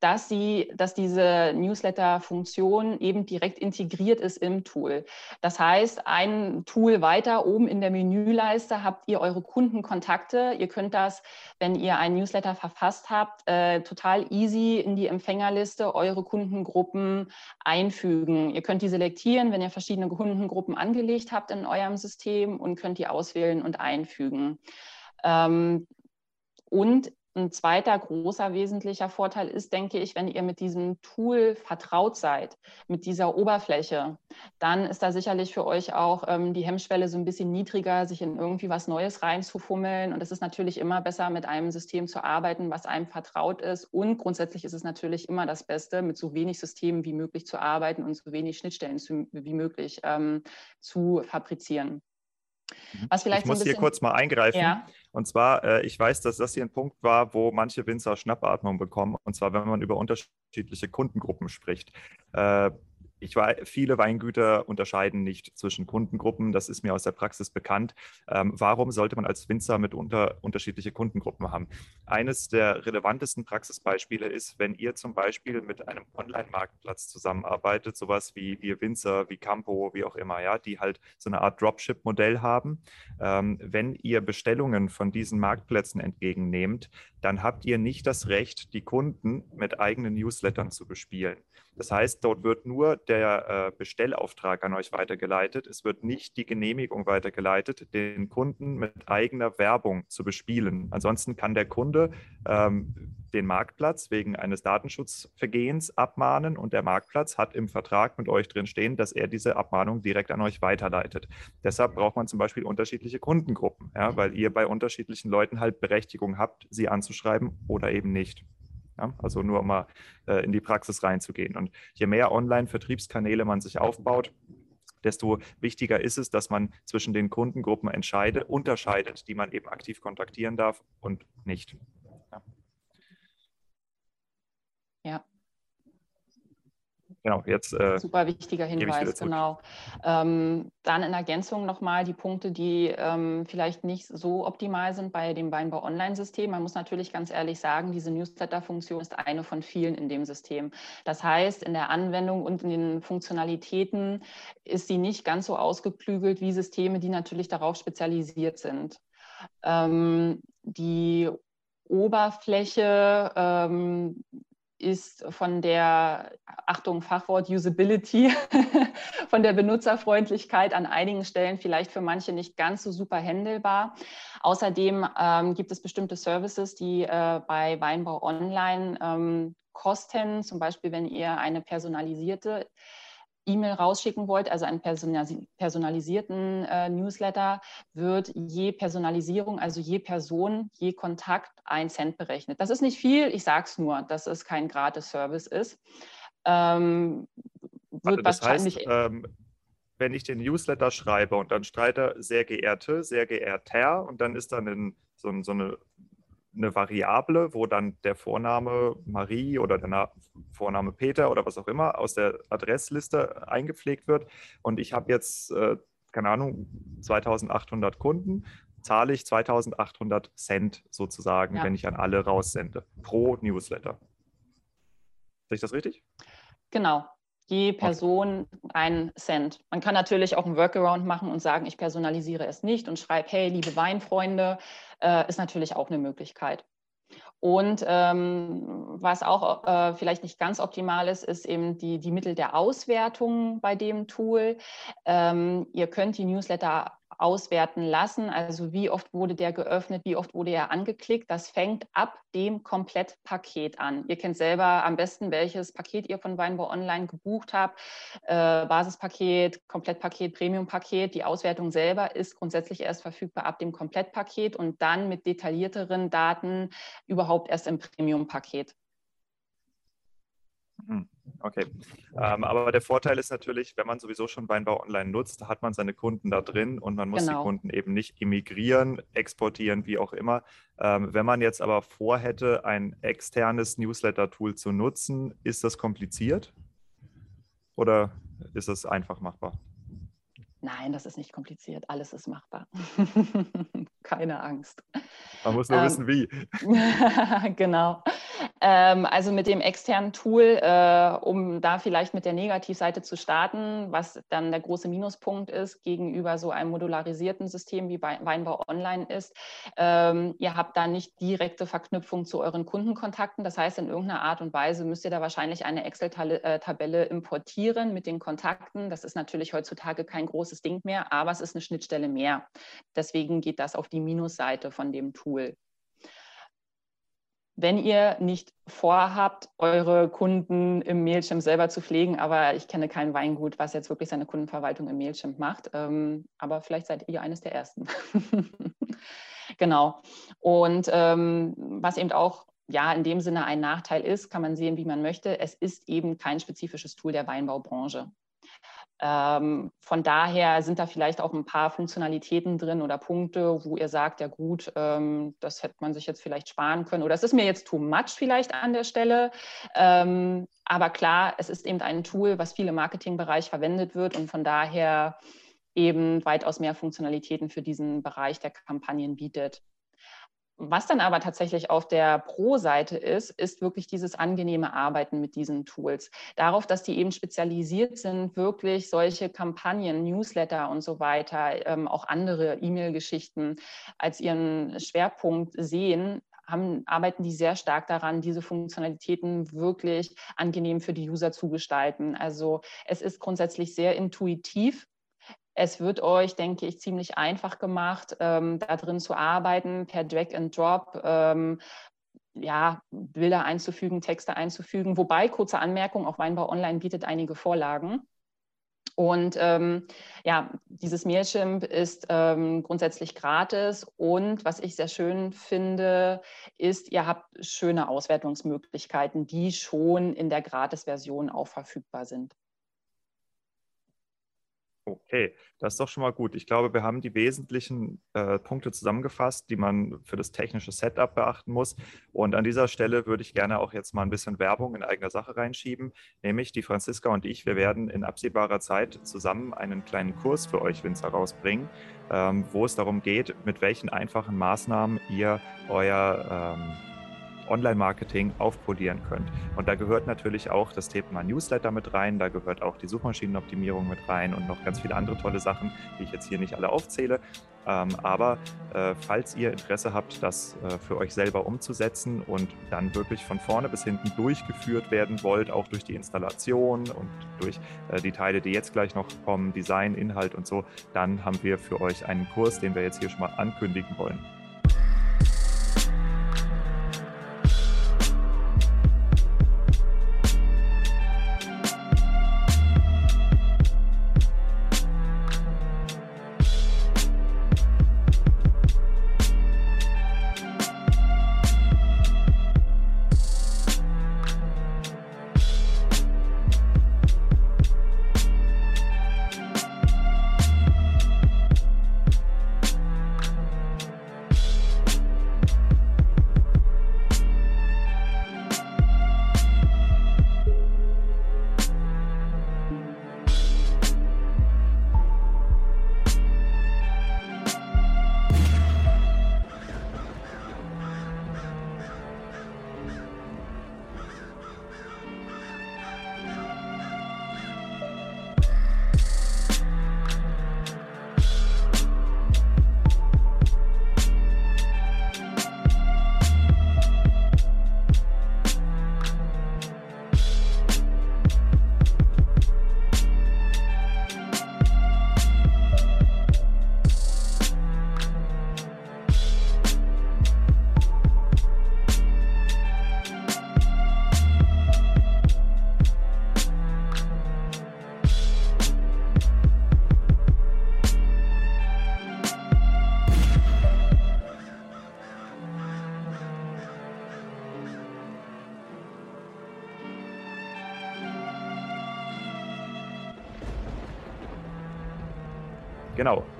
dass, sie, dass diese Newsletter-Funktion eben direkt integriert ist im Tool. Das heißt, ein Tool weiter oben in der Menüleiste habt ihr eure Kundenkontakte. Ihr könnt das, wenn ihr einen Newsletter verfasst habt, äh, total easy in die Empfängerliste eure Kundengruppen einfügen. Ihr könnt die selektieren, wenn ihr verschiedene Kundengruppen angelegt habt in eurem System und könnt die auswählen und einfügen. Ähm, und ein zweiter großer wesentlicher Vorteil ist, denke ich, wenn ihr mit diesem Tool vertraut seid, mit dieser Oberfläche, dann ist da sicherlich für euch auch ähm, die Hemmschwelle so ein bisschen niedriger, sich in irgendwie was Neues reinzufummeln. Und es ist natürlich immer besser, mit einem System zu arbeiten, was einem vertraut ist. Und grundsätzlich ist es natürlich immer das Beste, mit so wenig Systemen wie möglich zu arbeiten und so wenig Schnittstellen zu, wie möglich ähm, zu fabrizieren. Was vielleicht ich muss so hier kurz mal eingreifen. Ja. Und zwar, äh, ich weiß, dass das hier ein Punkt war, wo manche Winzer Schnappatmung bekommen. Und zwar, wenn man über unterschiedliche Kundengruppen spricht. Äh, ich weiß, viele Weingüter unterscheiden nicht zwischen Kundengruppen. Das ist mir aus der Praxis bekannt. Ähm, warum sollte man als Winzer mit unter, unterschiedliche Kundengruppen haben? Eines der relevantesten Praxisbeispiele ist, wenn ihr zum Beispiel mit einem Online-Marktplatz zusammenarbeitet, sowas wie wir Winzer, wie Campo, wie auch immer, ja, die halt so eine Art Dropship-Modell haben. Ähm, wenn ihr Bestellungen von diesen Marktplätzen entgegennehmt, dann habt ihr nicht das Recht, die Kunden mit eigenen Newslettern zu bespielen. Das heißt, dort wird nur der äh, Bestellauftrag an euch weitergeleitet. Es wird nicht die Genehmigung weitergeleitet, den Kunden mit eigener Werbung zu bespielen. Ansonsten kann der Kunde ähm, den Marktplatz wegen eines Datenschutzvergehens abmahnen und der Marktplatz hat im Vertrag mit euch drin stehen, dass er diese Abmahnung direkt an euch weiterleitet. Deshalb braucht man zum Beispiel unterschiedliche Kundengruppen, ja, weil ihr bei unterschiedlichen Leuten halt Berechtigung habt, sie anzuschreiben oder eben nicht. Ja, also nur um mal äh, in die Praxis reinzugehen. Und je mehr Online-Vertriebskanäle man sich aufbaut, desto wichtiger ist es, dass man zwischen den Kundengruppen entscheidet, unterscheidet, die man eben aktiv kontaktieren darf und nicht. Ja. Ja. Genau, jetzt. Äh, Super wichtiger Hinweis, genau. Ähm, dann in Ergänzung nochmal die Punkte, die ähm, vielleicht nicht so optimal sind bei dem Weinbau Online-System. Man muss natürlich ganz ehrlich sagen, diese Newsletter-Funktion ist eine von vielen in dem System. Das heißt, in der Anwendung und in den Funktionalitäten ist sie nicht ganz so ausgeklügelt wie Systeme, die natürlich darauf spezialisiert sind. Ähm, die Oberfläche ähm, ist von der, Achtung, Fachwort Usability, von der Benutzerfreundlichkeit an einigen Stellen vielleicht für manche nicht ganz so super händelbar. Außerdem ähm, gibt es bestimmte Services, die äh, bei Weinbau Online ähm, kosten, zum Beispiel wenn ihr eine personalisierte E-Mail rausschicken wollt, also einen personalisierten äh, Newsletter, wird je Personalisierung, also je Person, je Kontakt ein Cent berechnet. Das ist nicht viel, ich sage es nur, dass es kein Gratis-Service ist. Ähm, wird das wahrscheinlich. Heißt, ähm, wenn ich den Newsletter schreibe und dann streite sehr geehrte, sehr geehrter und dann ist dann ein, so, so eine eine Variable, wo dann der Vorname Marie oder der Vorname Peter oder was auch immer aus der Adressliste eingepflegt wird. Und ich habe jetzt, äh, keine Ahnung, 2800 Kunden, zahle ich 2800 Cent sozusagen, ja. wenn ich an alle raussende, pro Newsletter. Sehe ich das richtig? Genau. Je Person okay. ein Cent. Man kann natürlich auch einen Workaround machen und sagen, ich personalisiere es nicht und schreibe, hey, liebe Weinfreunde, äh, ist natürlich auch eine Möglichkeit. Und ähm, was auch äh, vielleicht nicht ganz optimal ist, ist eben die, die Mittel der Auswertung bei dem Tool. Ähm, ihr könnt die Newsletter auswerten lassen. Also wie oft wurde der geöffnet, wie oft wurde er angeklickt. Das fängt ab dem Komplettpaket an. Ihr kennt selber am besten, welches Paket ihr von Weinbau Online gebucht habt. Äh, Basispaket, Komplettpaket, Premiumpaket. Die Auswertung selber ist grundsätzlich erst verfügbar ab dem Komplettpaket und dann mit detaillierteren Daten überhaupt erst im Premiumpaket. Mhm. Okay. Ähm, aber der Vorteil ist natürlich, wenn man sowieso schon Weinbau online nutzt, hat man seine Kunden da drin und man muss genau. die Kunden eben nicht emigrieren, exportieren, wie auch immer. Ähm, wenn man jetzt aber vorhätte, ein externes Newsletter-Tool zu nutzen, ist das kompliziert oder ist es einfach machbar? Nein, das ist nicht kompliziert. Alles ist machbar. Keine Angst. Man muss nur ähm, wissen, wie. genau. Ähm, also mit dem externen Tool, äh, um da vielleicht mit der Negativseite zu starten, was dann der große Minuspunkt ist gegenüber so einem modularisierten System wie Weinbau Online ist. Ähm, ihr habt da nicht direkte Verknüpfung zu euren Kundenkontakten. Das heißt, in irgendeiner Art und Weise müsst ihr da wahrscheinlich eine Excel-Tabelle importieren mit den Kontakten. Das ist natürlich heutzutage kein großes Ding mehr, aber es ist eine Schnittstelle mehr. Deswegen geht das auf die Minusseite von dem Tool wenn ihr nicht vorhabt, eure Kunden im Mailchimp selber zu pflegen, aber ich kenne kein Weingut, was jetzt wirklich seine Kundenverwaltung im Mailchimp macht, ähm, aber vielleicht seid ihr eines der Ersten. genau. Und ähm, was eben auch ja, in dem Sinne ein Nachteil ist, kann man sehen, wie man möchte. Es ist eben kein spezifisches Tool der Weinbaubranche. Ähm, von daher sind da vielleicht auch ein paar Funktionalitäten drin oder Punkte, wo ihr sagt, ja gut, ähm, das hätte man sich jetzt vielleicht sparen können oder es ist mir jetzt too much vielleicht an der Stelle. Ähm, aber klar, es ist eben ein Tool, was viel im Marketingbereich verwendet wird und von daher eben weitaus mehr Funktionalitäten für diesen Bereich der Kampagnen bietet. Was dann aber tatsächlich auf der Pro-Seite ist, ist wirklich dieses angenehme Arbeiten mit diesen Tools. Darauf, dass die eben spezialisiert sind, wirklich solche Kampagnen, Newsletter und so weiter, ähm, auch andere E-Mail-Geschichten als ihren Schwerpunkt sehen, haben, arbeiten die sehr stark daran, diese Funktionalitäten wirklich angenehm für die User zu gestalten. Also es ist grundsätzlich sehr intuitiv. Es wird euch, denke ich, ziemlich einfach gemacht, ähm, da drin zu arbeiten, per Drag and Drop. Ähm, ja, Bilder einzufügen, Texte einzufügen. Wobei, kurze Anmerkung, auch Weinbau Online bietet einige Vorlagen. Und ähm, ja, dieses Mailchimp ist ähm, grundsätzlich gratis. Und was ich sehr schön finde, ist, ihr habt schöne Auswertungsmöglichkeiten, die schon in der Gratis-Version auch verfügbar sind. Okay, das ist doch schon mal gut. Ich glaube, wir haben die wesentlichen äh, Punkte zusammengefasst, die man für das technische Setup beachten muss. Und an dieser Stelle würde ich gerne auch jetzt mal ein bisschen Werbung in eigener Sache reinschieben. Nämlich die Franziska und ich, wir werden in absehbarer Zeit zusammen einen kleinen Kurs für euch Winzer rausbringen, ähm, wo es darum geht, mit welchen einfachen Maßnahmen ihr euer ähm, Online-Marketing aufpolieren könnt. Und da gehört natürlich auch das Thema Newsletter mit rein, da gehört auch die Suchmaschinenoptimierung mit rein und noch ganz viele andere tolle Sachen, die ich jetzt hier nicht alle aufzähle. Ähm, aber äh, falls ihr Interesse habt, das äh, für euch selber umzusetzen und dann wirklich von vorne bis hinten durchgeführt werden wollt, auch durch die Installation und durch äh, die Teile, die jetzt gleich noch kommen, Design, Inhalt und so, dann haben wir für euch einen Kurs, den wir jetzt hier schon mal ankündigen wollen.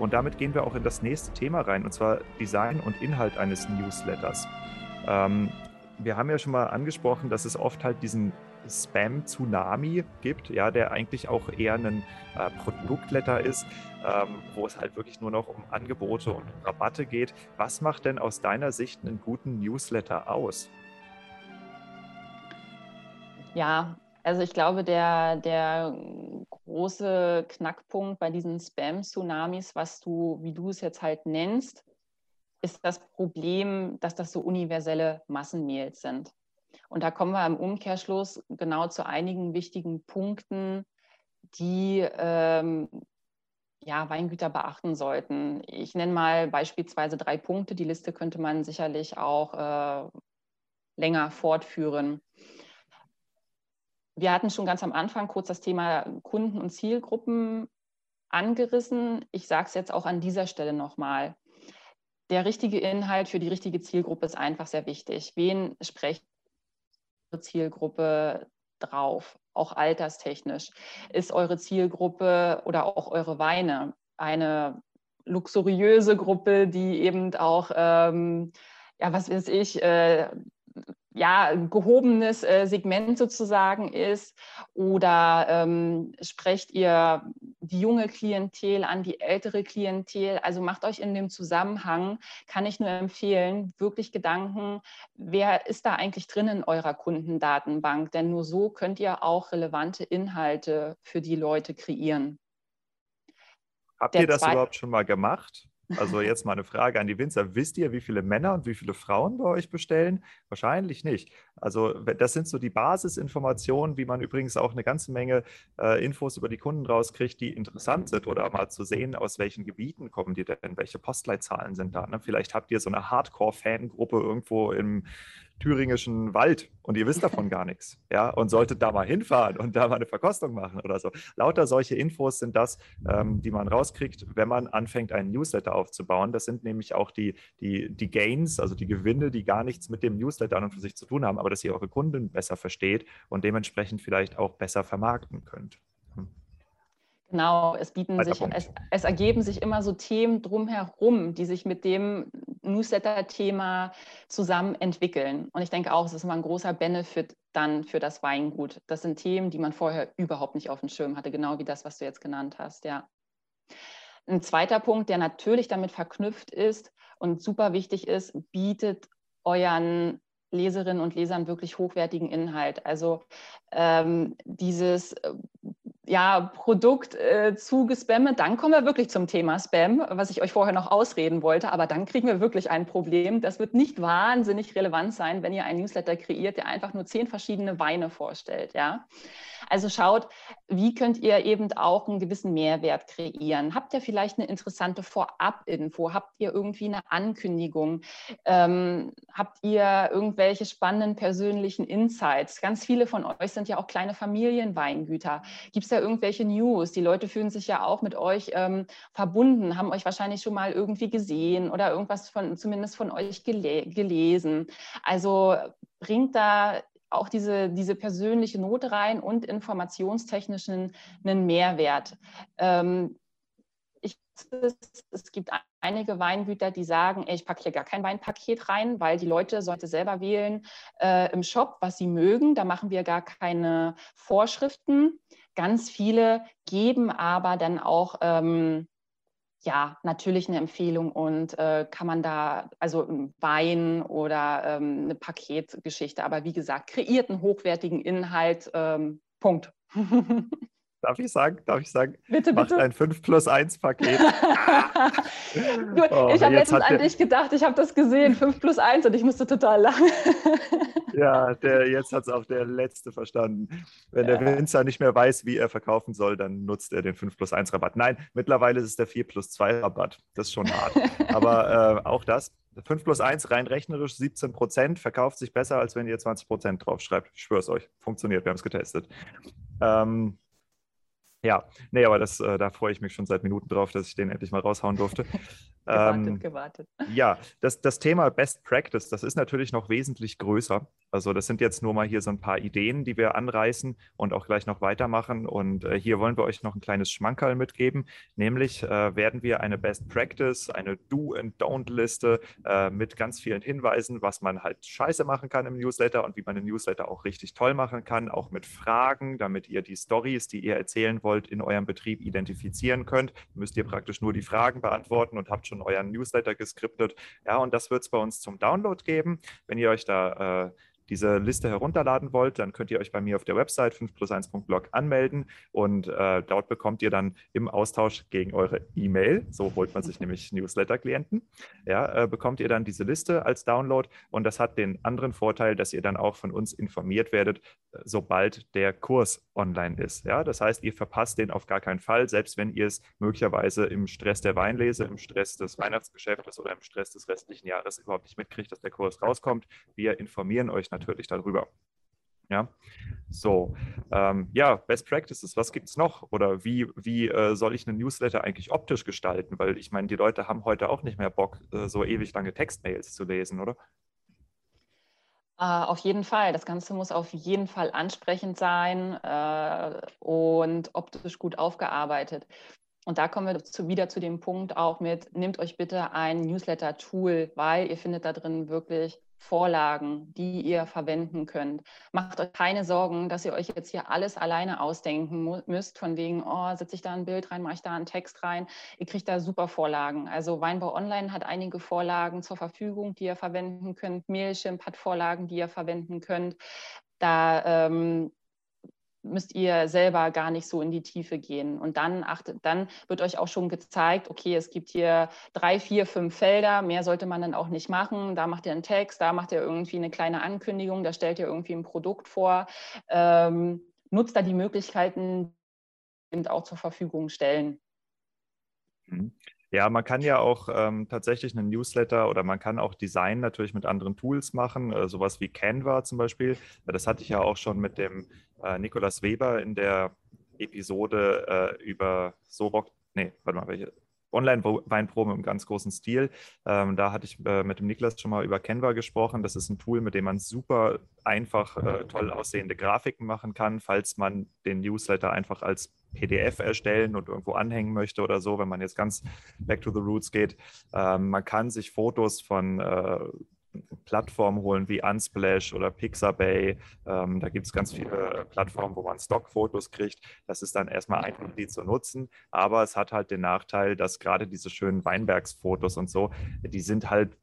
Und damit gehen wir auch in das nächste Thema rein, und zwar Design und Inhalt eines Newsletters. Ähm, wir haben ja schon mal angesprochen, dass es oft halt diesen Spam-Tsunami gibt, ja, der eigentlich auch eher ein äh, Produktletter ist, ähm, wo es halt wirklich nur noch um Angebote und Rabatte geht. Was macht denn aus deiner Sicht einen guten Newsletter aus? Ja, also ich glaube, der, der große Knackpunkt bei diesen Spam-Tsunamis, was du, wie du es jetzt halt nennst, ist das Problem, dass das so universelle Massenmails sind. Und da kommen wir im Umkehrschluss genau zu einigen wichtigen Punkten, die ähm, ja, Weingüter beachten sollten. Ich nenne mal beispielsweise drei Punkte. Die Liste könnte man sicherlich auch äh, länger fortführen. Wir hatten schon ganz am Anfang kurz das Thema Kunden und Zielgruppen angerissen. Ich sage es jetzt auch an dieser Stelle nochmal. Der richtige Inhalt für die richtige Zielgruppe ist einfach sehr wichtig. Wen sprecht eure Zielgruppe drauf? Auch alterstechnisch. Ist eure Zielgruppe oder auch eure Weine eine luxuriöse Gruppe, die eben auch, ähm, ja, was weiß ich, äh, ja, gehobenes äh, Segment sozusagen ist? Oder ähm, sprecht ihr die junge Klientel an, die ältere Klientel? Also macht euch in dem Zusammenhang, kann ich nur empfehlen, wirklich Gedanken, wer ist da eigentlich drin in eurer Kundendatenbank? Denn nur so könnt ihr auch relevante Inhalte für die Leute kreieren. Habt Der ihr das überhaupt schon mal gemacht? Also jetzt mal eine Frage an die Winzer. Wisst ihr, wie viele Männer und wie viele Frauen bei euch bestellen? Wahrscheinlich nicht. Also das sind so die Basisinformationen, wie man übrigens auch eine ganze Menge äh, Infos über die Kunden rauskriegt, die interessant sind oder mal zu sehen, aus welchen Gebieten kommen die denn, welche Postleitzahlen sind da. Ne? Vielleicht habt ihr so eine Hardcore-Fangruppe irgendwo im thüringischen Wald und ihr wisst davon gar nichts, ja, und solltet da mal hinfahren und da mal eine Verkostung machen oder so. Lauter solche Infos sind das, ähm, die man rauskriegt, wenn man anfängt, einen Newsletter aufzubauen. Das sind nämlich auch die, die, die Gains, also die Gewinne, die gar nichts mit dem Newsletter an und für sich zu tun haben, aber dass ihr eure Kunden besser versteht und dementsprechend vielleicht auch besser vermarkten könnt. Genau, es bieten sich, es, es, ergeben sich immer so Themen drumherum, die sich mit dem Newsletter-Thema zusammen entwickeln. Und ich denke auch, es ist immer ein großer Benefit dann für das Weingut. Das sind Themen, die man vorher überhaupt nicht auf dem Schirm hatte, genau wie das, was du jetzt genannt hast, ja. Ein zweiter Punkt, der natürlich damit verknüpft ist und super wichtig ist, bietet euren Leserinnen und Lesern wirklich hochwertigen Inhalt. Also ähm, dieses ja, Produkt äh, zugespammt, dann kommen wir wirklich zum Thema Spam, was ich euch vorher noch ausreden wollte. Aber dann kriegen wir wirklich ein Problem. Das wird nicht wahnsinnig relevant sein, wenn ihr einen Newsletter kreiert, der einfach nur zehn verschiedene Weine vorstellt. Ja? Also schaut, wie könnt ihr eben auch einen gewissen Mehrwert kreieren? Habt ihr vielleicht eine interessante Vorab-Info? Habt ihr irgendwie eine Ankündigung? Ähm, habt ihr irgendwelche spannenden persönlichen Insights? Ganz viele von euch sind ja auch kleine Familienweingüter. Gibt es da irgendwelche News? Die Leute fühlen sich ja auch mit euch ähm, verbunden, haben euch wahrscheinlich schon mal irgendwie gesehen oder irgendwas von, zumindest von euch gele gelesen. Also bringt da auch diese, diese persönliche Note rein und informationstechnischen einen Mehrwert. Ähm, ich, es gibt einige Weingüter, die sagen, ey, ich packe hier gar kein Weinpaket rein, weil die Leute sollten selber wählen äh, im Shop, was sie mögen. Da machen wir gar keine Vorschriften. Ganz viele geben aber dann auch ähm, ja, natürlich eine Empfehlung und äh, kann man da, also Wein oder ähm, eine Paketgeschichte, aber wie gesagt, kreiert einen hochwertigen Inhalt, ähm, Punkt. Darf ich sagen? Darf ich sagen? Bitte, Macht bitte. ein 5 plus 1 Paket. Gut, oh, ich habe letztens an dich gedacht, ich habe das gesehen, 5 plus 1 und ich musste total lachen. ja, der, jetzt hat es auch der Letzte verstanden. Wenn ja. der Winzer nicht mehr weiß, wie er verkaufen soll, dann nutzt er den 5 plus 1 Rabatt. Nein, mittlerweile ist es der 4 plus 2 Rabatt. Das ist schon hart. Aber äh, auch das, 5 plus 1 rein rechnerisch 17 Prozent, verkauft sich besser, als wenn ihr 20 Prozent draufschreibt. Ich schwöre es euch, funktioniert, wir haben es getestet. Ähm, ja, nee, aber das, äh, da freue ich mich schon seit Minuten drauf, dass ich den endlich mal raushauen durfte. gewartet, ähm, gewartet. Ja, das, das Thema Best Practice, das ist natürlich noch wesentlich größer. Also das sind jetzt nur mal hier so ein paar Ideen, die wir anreißen und auch gleich noch weitermachen. Und äh, hier wollen wir euch noch ein kleines Schmankerl mitgeben. Nämlich äh, werden wir eine Best Practice, eine Do- and Don't-Liste äh, mit ganz vielen Hinweisen, was man halt scheiße machen kann im Newsletter und wie man den Newsletter auch richtig toll machen kann, auch mit Fragen, damit ihr die Stories, die ihr erzählen wollt, in eurem Betrieb identifizieren könnt. Müsst ihr praktisch nur die Fragen beantworten und habt schon euren Newsletter geskriptet. Ja, und das wird es bei uns zum Download geben. Wenn ihr euch da äh, diese Liste herunterladen wollt, dann könnt ihr euch bei mir auf der Website 5plus1.blog anmelden und äh, dort bekommt ihr dann im Austausch gegen eure E-Mail, so holt man sich nämlich Newsletter-Klienten, ja, äh, bekommt ihr dann diese Liste als Download und das hat den anderen Vorteil, dass ihr dann auch von uns informiert werdet, äh, sobald der Kurs online ist. Ja, das heißt, ihr verpasst den auf gar keinen Fall, selbst wenn ihr es möglicherweise im Stress der Weinlese, im Stress des Weihnachtsgeschäftes oder im Stress des restlichen Jahres überhaupt nicht mitkriegt, dass der Kurs rauskommt. Wir informieren euch natürlich natürlich darüber. Ja, so, ähm, ja, Best Practices, was gibt es noch? Oder wie, wie äh, soll ich einen Newsletter eigentlich optisch gestalten? Weil ich meine, die Leute haben heute auch nicht mehr Bock, äh, so ewig lange Textmails zu lesen, oder? Uh, auf jeden Fall. Das Ganze muss auf jeden Fall ansprechend sein uh, und optisch gut aufgearbeitet. Und da kommen wir zu, wieder zu dem Punkt auch mit, nehmt euch bitte ein Newsletter-Tool, weil ihr findet da drin wirklich Vorlagen, die ihr verwenden könnt. Macht euch keine Sorgen, dass ihr euch jetzt hier alles alleine ausdenken müsst, von wegen, oh, setze ich da ein Bild rein, mache ich da einen Text rein. Ihr kriegt da super Vorlagen. Also Weinbau Online hat einige Vorlagen zur Verfügung, die ihr verwenden könnt. Mailchimp hat Vorlagen, die ihr verwenden könnt. Da ähm, müsst ihr selber gar nicht so in die Tiefe gehen. Und dann achtet, dann wird euch auch schon gezeigt, okay, es gibt hier drei, vier, fünf Felder, mehr sollte man dann auch nicht machen. Da macht ihr einen Text, da macht ihr irgendwie eine kleine Ankündigung, da stellt ihr irgendwie ein Produkt vor. Ähm, nutzt da die Möglichkeiten, die auch zur Verfügung stellen. Ja, man kann ja auch ähm, tatsächlich einen Newsletter oder man kann auch Design natürlich mit anderen Tools machen, äh, sowas wie Canva zum Beispiel. Das hatte ich ja auch schon mit dem äh, Nikolas Weber in der Episode äh, über Sorok, nee, warte mal, welche? Online-Weinproben im ganz großen Stil. Ähm, da hatte ich äh, mit dem Niklas schon mal über Canva gesprochen. Das ist ein Tool, mit dem man super einfach äh, toll aussehende Grafiken machen kann, falls man den Newsletter einfach als PDF erstellen und irgendwo anhängen möchte oder so, wenn man jetzt ganz back to the roots geht. Ähm, man kann sich Fotos von äh, Plattformen holen wie Unsplash oder Pixabay. Ähm, da gibt es ganz viele Plattformen, wo man Stockfotos kriegt. Das ist dann erstmal einfach, die zu nutzen. Aber es hat halt den Nachteil, dass gerade diese schönen Weinbergsfotos und so, die sind halt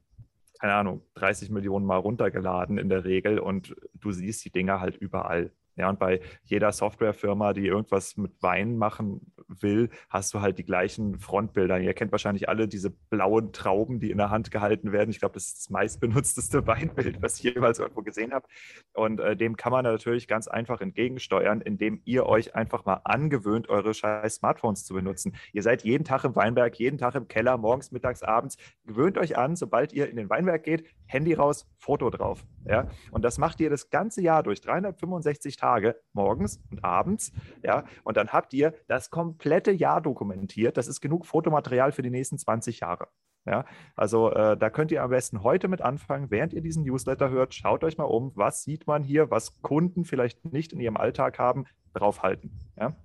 keine Ahnung, 30 Millionen Mal runtergeladen in der Regel und du siehst die Dinger halt überall. Ja, und bei jeder Softwarefirma, die irgendwas mit Wein machen will, hast du halt die gleichen Frontbilder. Ihr kennt wahrscheinlich alle diese blauen Trauben, die in der Hand gehalten werden. Ich glaube, das ist das meistbenutzteste Weinbild, was ich jemals irgendwo gesehen habe. Und äh, dem kann man natürlich ganz einfach entgegensteuern, indem ihr euch einfach mal angewöhnt, eure scheiß Smartphones zu benutzen. Ihr seid jeden Tag im Weinberg, jeden Tag im Keller, morgens, mittags, abends. Gewöhnt euch an, sobald ihr in den Weinberg geht, Handy raus, Foto drauf. Ja? Und das macht ihr das ganze Jahr durch, 365 Tage. Tage, morgens und abends. Ja, und dann habt ihr das komplette Jahr dokumentiert. Das ist genug Fotomaterial für die nächsten 20 Jahre. Ja, also äh, da könnt ihr am besten heute mit anfangen, während ihr diesen Newsletter hört. Schaut euch mal um, was sieht man hier, was Kunden vielleicht nicht in ihrem Alltag haben, draufhalten. Ja,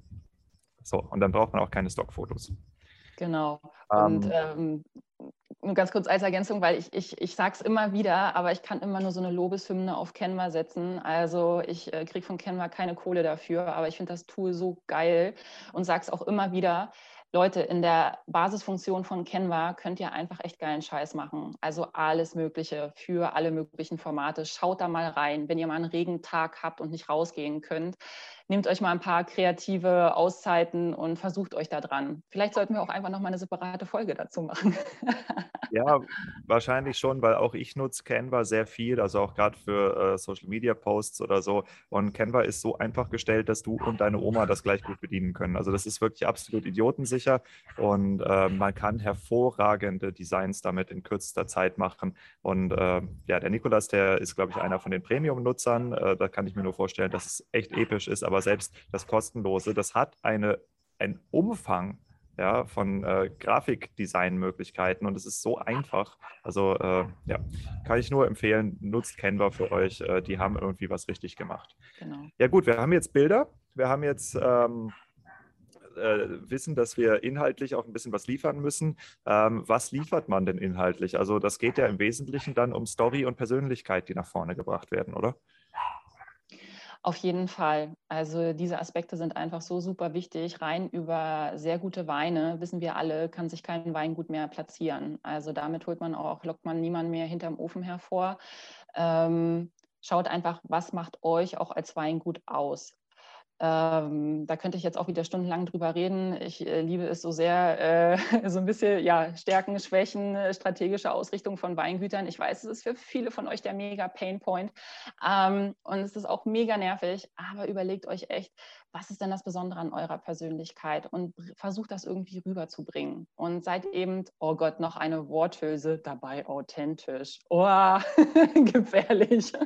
so und dann braucht man auch keine Stockfotos. Genau. Und ähm, nur ganz kurz als Ergänzung, weil ich, ich, ich sage es immer wieder, aber ich kann immer nur so eine Lobeshymne auf Canva setzen. Also ich äh, kriege von Canva keine Kohle dafür, aber ich finde das Tool so geil und sage es auch immer wieder. Leute, in der Basisfunktion von Canva könnt ihr einfach echt geilen Scheiß machen. Also alles Mögliche für alle möglichen Formate. Schaut da mal rein, wenn ihr mal einen Regentag habt und nicht rausgehen könnt nehmt euch mal ein paar kreative Auszeiten und versucht euch da dran. Vielleicht sollten wir auch einfach noch mal eine separate Folge dazu machen. ja, wahrscheinlich schon, weil auch ich nutze Canva sehr viel, also auch gerade für äh, Social Media Posts oder so. Und Canva ist so einfach gestellt, dass du und deine Oma das gleich gut bedienen können. Also das ist wirklich absolut idiotensicher und äh, man kann hervorragende Designs damit in kürzester Zeit machen. Und äh, ja, der Nikolas, der ist, glaube ich, einer von den Premium-Nutzern. Äh, da kann ich mir nur vorstellen, dass es echt episch ist, aber aber selbst das kostenlose, das hat eine, einen Umfang ja, von äh, Grafikdesign-Möglichkeiten und es ist so einfach. Also äh, ja, kann ich nur empfehlen, nutzt Canva für euch. Äh, die haben irgendwie was richtig gemacht. Genau. Ja gut, wir haben jetzt Bilder, wir haben jetzt ähm, äh, wissen, dass wir inhaltlich auch ein bisschen was liefern müssen. Ähm, was liefert man denn inhaltlich? Also das geht ja im Wesentlichen dann um Story und Persönlichkeit, die nach vorne gebracht werden, oder? Auf jeden Fall. Also diese Aspekte sind einfach so super wichtig. Rein über sehr gute Weine, wissen wir alle, kann sich kein Weingut mehr platzieren. Also damit holt man auch, lockt man niemanden mehr hinterm Ofen hervor. Ähm, schaut einfach, was macht euch auch als Weingut aus. Ähm, da könnte ich jetzt auch wieder stundenlang drüber reden. Ich äh, liebe es so sehr, äh, so ein bisschen ja, Stärken, Schwächen, äh, strategische Ausrichtung von Weingütern. Ich weiß, es ist für viele von euch der mega Painpoint ähm, und es ist auch mega nervig, aber überlegt euch echt, was ist denn das Besondere an eurer Persönlichkeit und versucht das irgendwie rüberzubringen. Und seid eben, oh Gott, noch eine Worthülse dabei authentisch. Oh, gefährlich.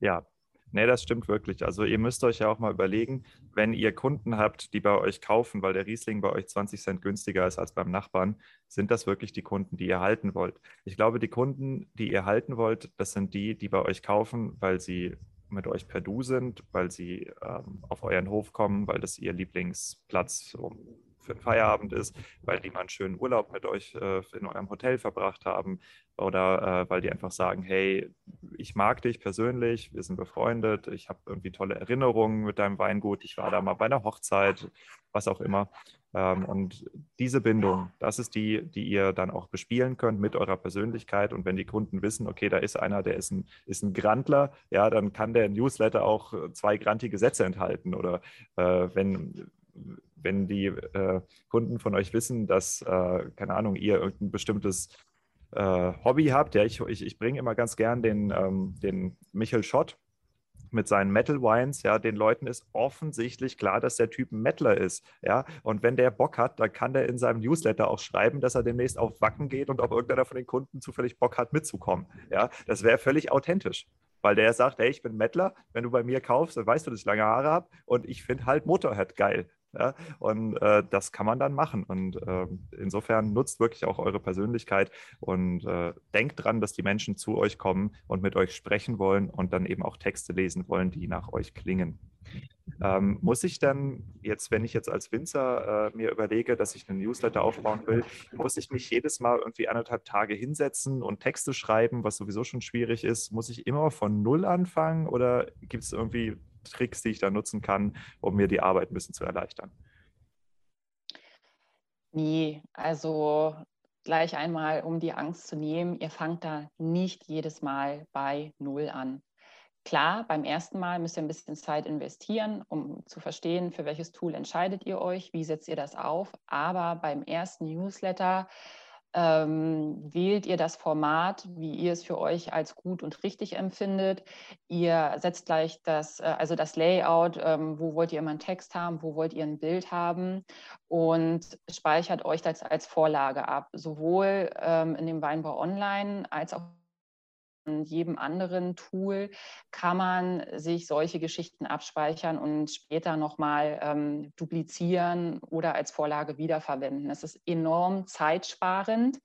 Ja, Nee, das stimmt wirklich. Also ihr müsst euch ja auch mal überlegen, wenn ihr Kunden habt, die bei euch kaufen, weil der Riesling bei euch 20 Cent günstiger ist als beim Nachbarn, sind das wirklich die Kunden, die ihr halten wollt? Ich glaube, die Kunden, die ihr halten wollt, das sind die, die bei euch kaufen, weil sie mit euch per Du sind, weil sie ähm, auf euren Hof kommen, weil das ihr Lieblingsplatz für den Feierabend ist, weil die mal einen schönen Urlaub mit euch äh, in eurem Hotel verbracht haben oder äh, weil die einfach sagen, hey, ich mag dich persönlich, wir sind befreundet, ich habe irgendwie tolle Erinnerungen mit deinem Weingut, ich war da mal bei einer Hochzeit, was auch immer. Ähm, und diese Bindung, das ist die, die ihr dann auch bespielen könnt mit eurer Persönlichkeit. Und wenn die Kunden wissen, okay, da ist einer, der ist ein, ist ein Grantler, ja, dann kann der Newsletter auch äh, zwei grantige Sätze enthalten. Oder äh, wenn, wenn die äh, Kunden von euch wissen, dass, äh, keine Ahnung, ihr irgendein bestimmtes äh, Hobby habt, ja, ich, ich, ich bringe immer ganz gern den, ähm, den Michael Schott mit seinen Metal Wines, ja, den Leuten ist offensichtlich klar, dass der Typ ein Metaler ist, ja, und wenn der Bock hat, dann kann der in seinem Newsletter auch schreiben, dass er demnächst auf Wacken geht und ob irgendeiner von den Kunden zufällig Bock hat, mitzukommen, ja, das wäre völlig authentisch, weil der sagt, hey, ich bin Mettler, wenn du bei mir kaufst, dann weißt du, dass ich lange Haare habe und ich finde halt Motorhead geil, ja? Und äh, das kann man dann machen. Und äh, insofern nutzt wirklich auch eure Persönlichkeit und äh, denkt dran, dass die Menschen zu euch kommen und mit euch sprechen wollen und dann eben auch Texte lesen wollen, die nach euch klingen. Ähm, muss ich dann jetzt, wenn ich jetzt als Winzer äh, mir überlege, dass ich einen Newsletter aufbauen will, muss ich mich jedes Mal irgendwie anderthalb Tage hinsetzen und Texte schreiben, was sowieso schon schwierig ist? Muss ich immer von Null anfangen oder gibt es irgendwie Tricks, die ich da nutzen kann, um mir die Arbeit ein bisschen zu erleichtern? Nee, also gleich einmal, um die Angst zu nehmen, ihr fangt da nicht jedes Mal bei Null an. Klar, beim ersten Mal müsst ihr ein bisschen Zeit investieren, um zu verstehen, für welches Tool entscheidet ihr euch, wie setzt ihr das auf. Aber beim ersten Newsletter ähm, wählt ihr das Format, wie ihr es für euch als gut und richtig empfindet. Ihr setzt gleich das, äh, also das Layout, ähm, wo wollt ihr immer einen Text haben, wo wollt ihr ein Bild haben und speichert euch das als Vorlage ab, sowohl ähm, in dem Weinbau Online als auch jedem anderen Tool kann man sich solche Geschichten abspeichern und später nochmal ähm, duplizieren oder als Vorlage wiederverwenden. Das ist enorm zeitsparend.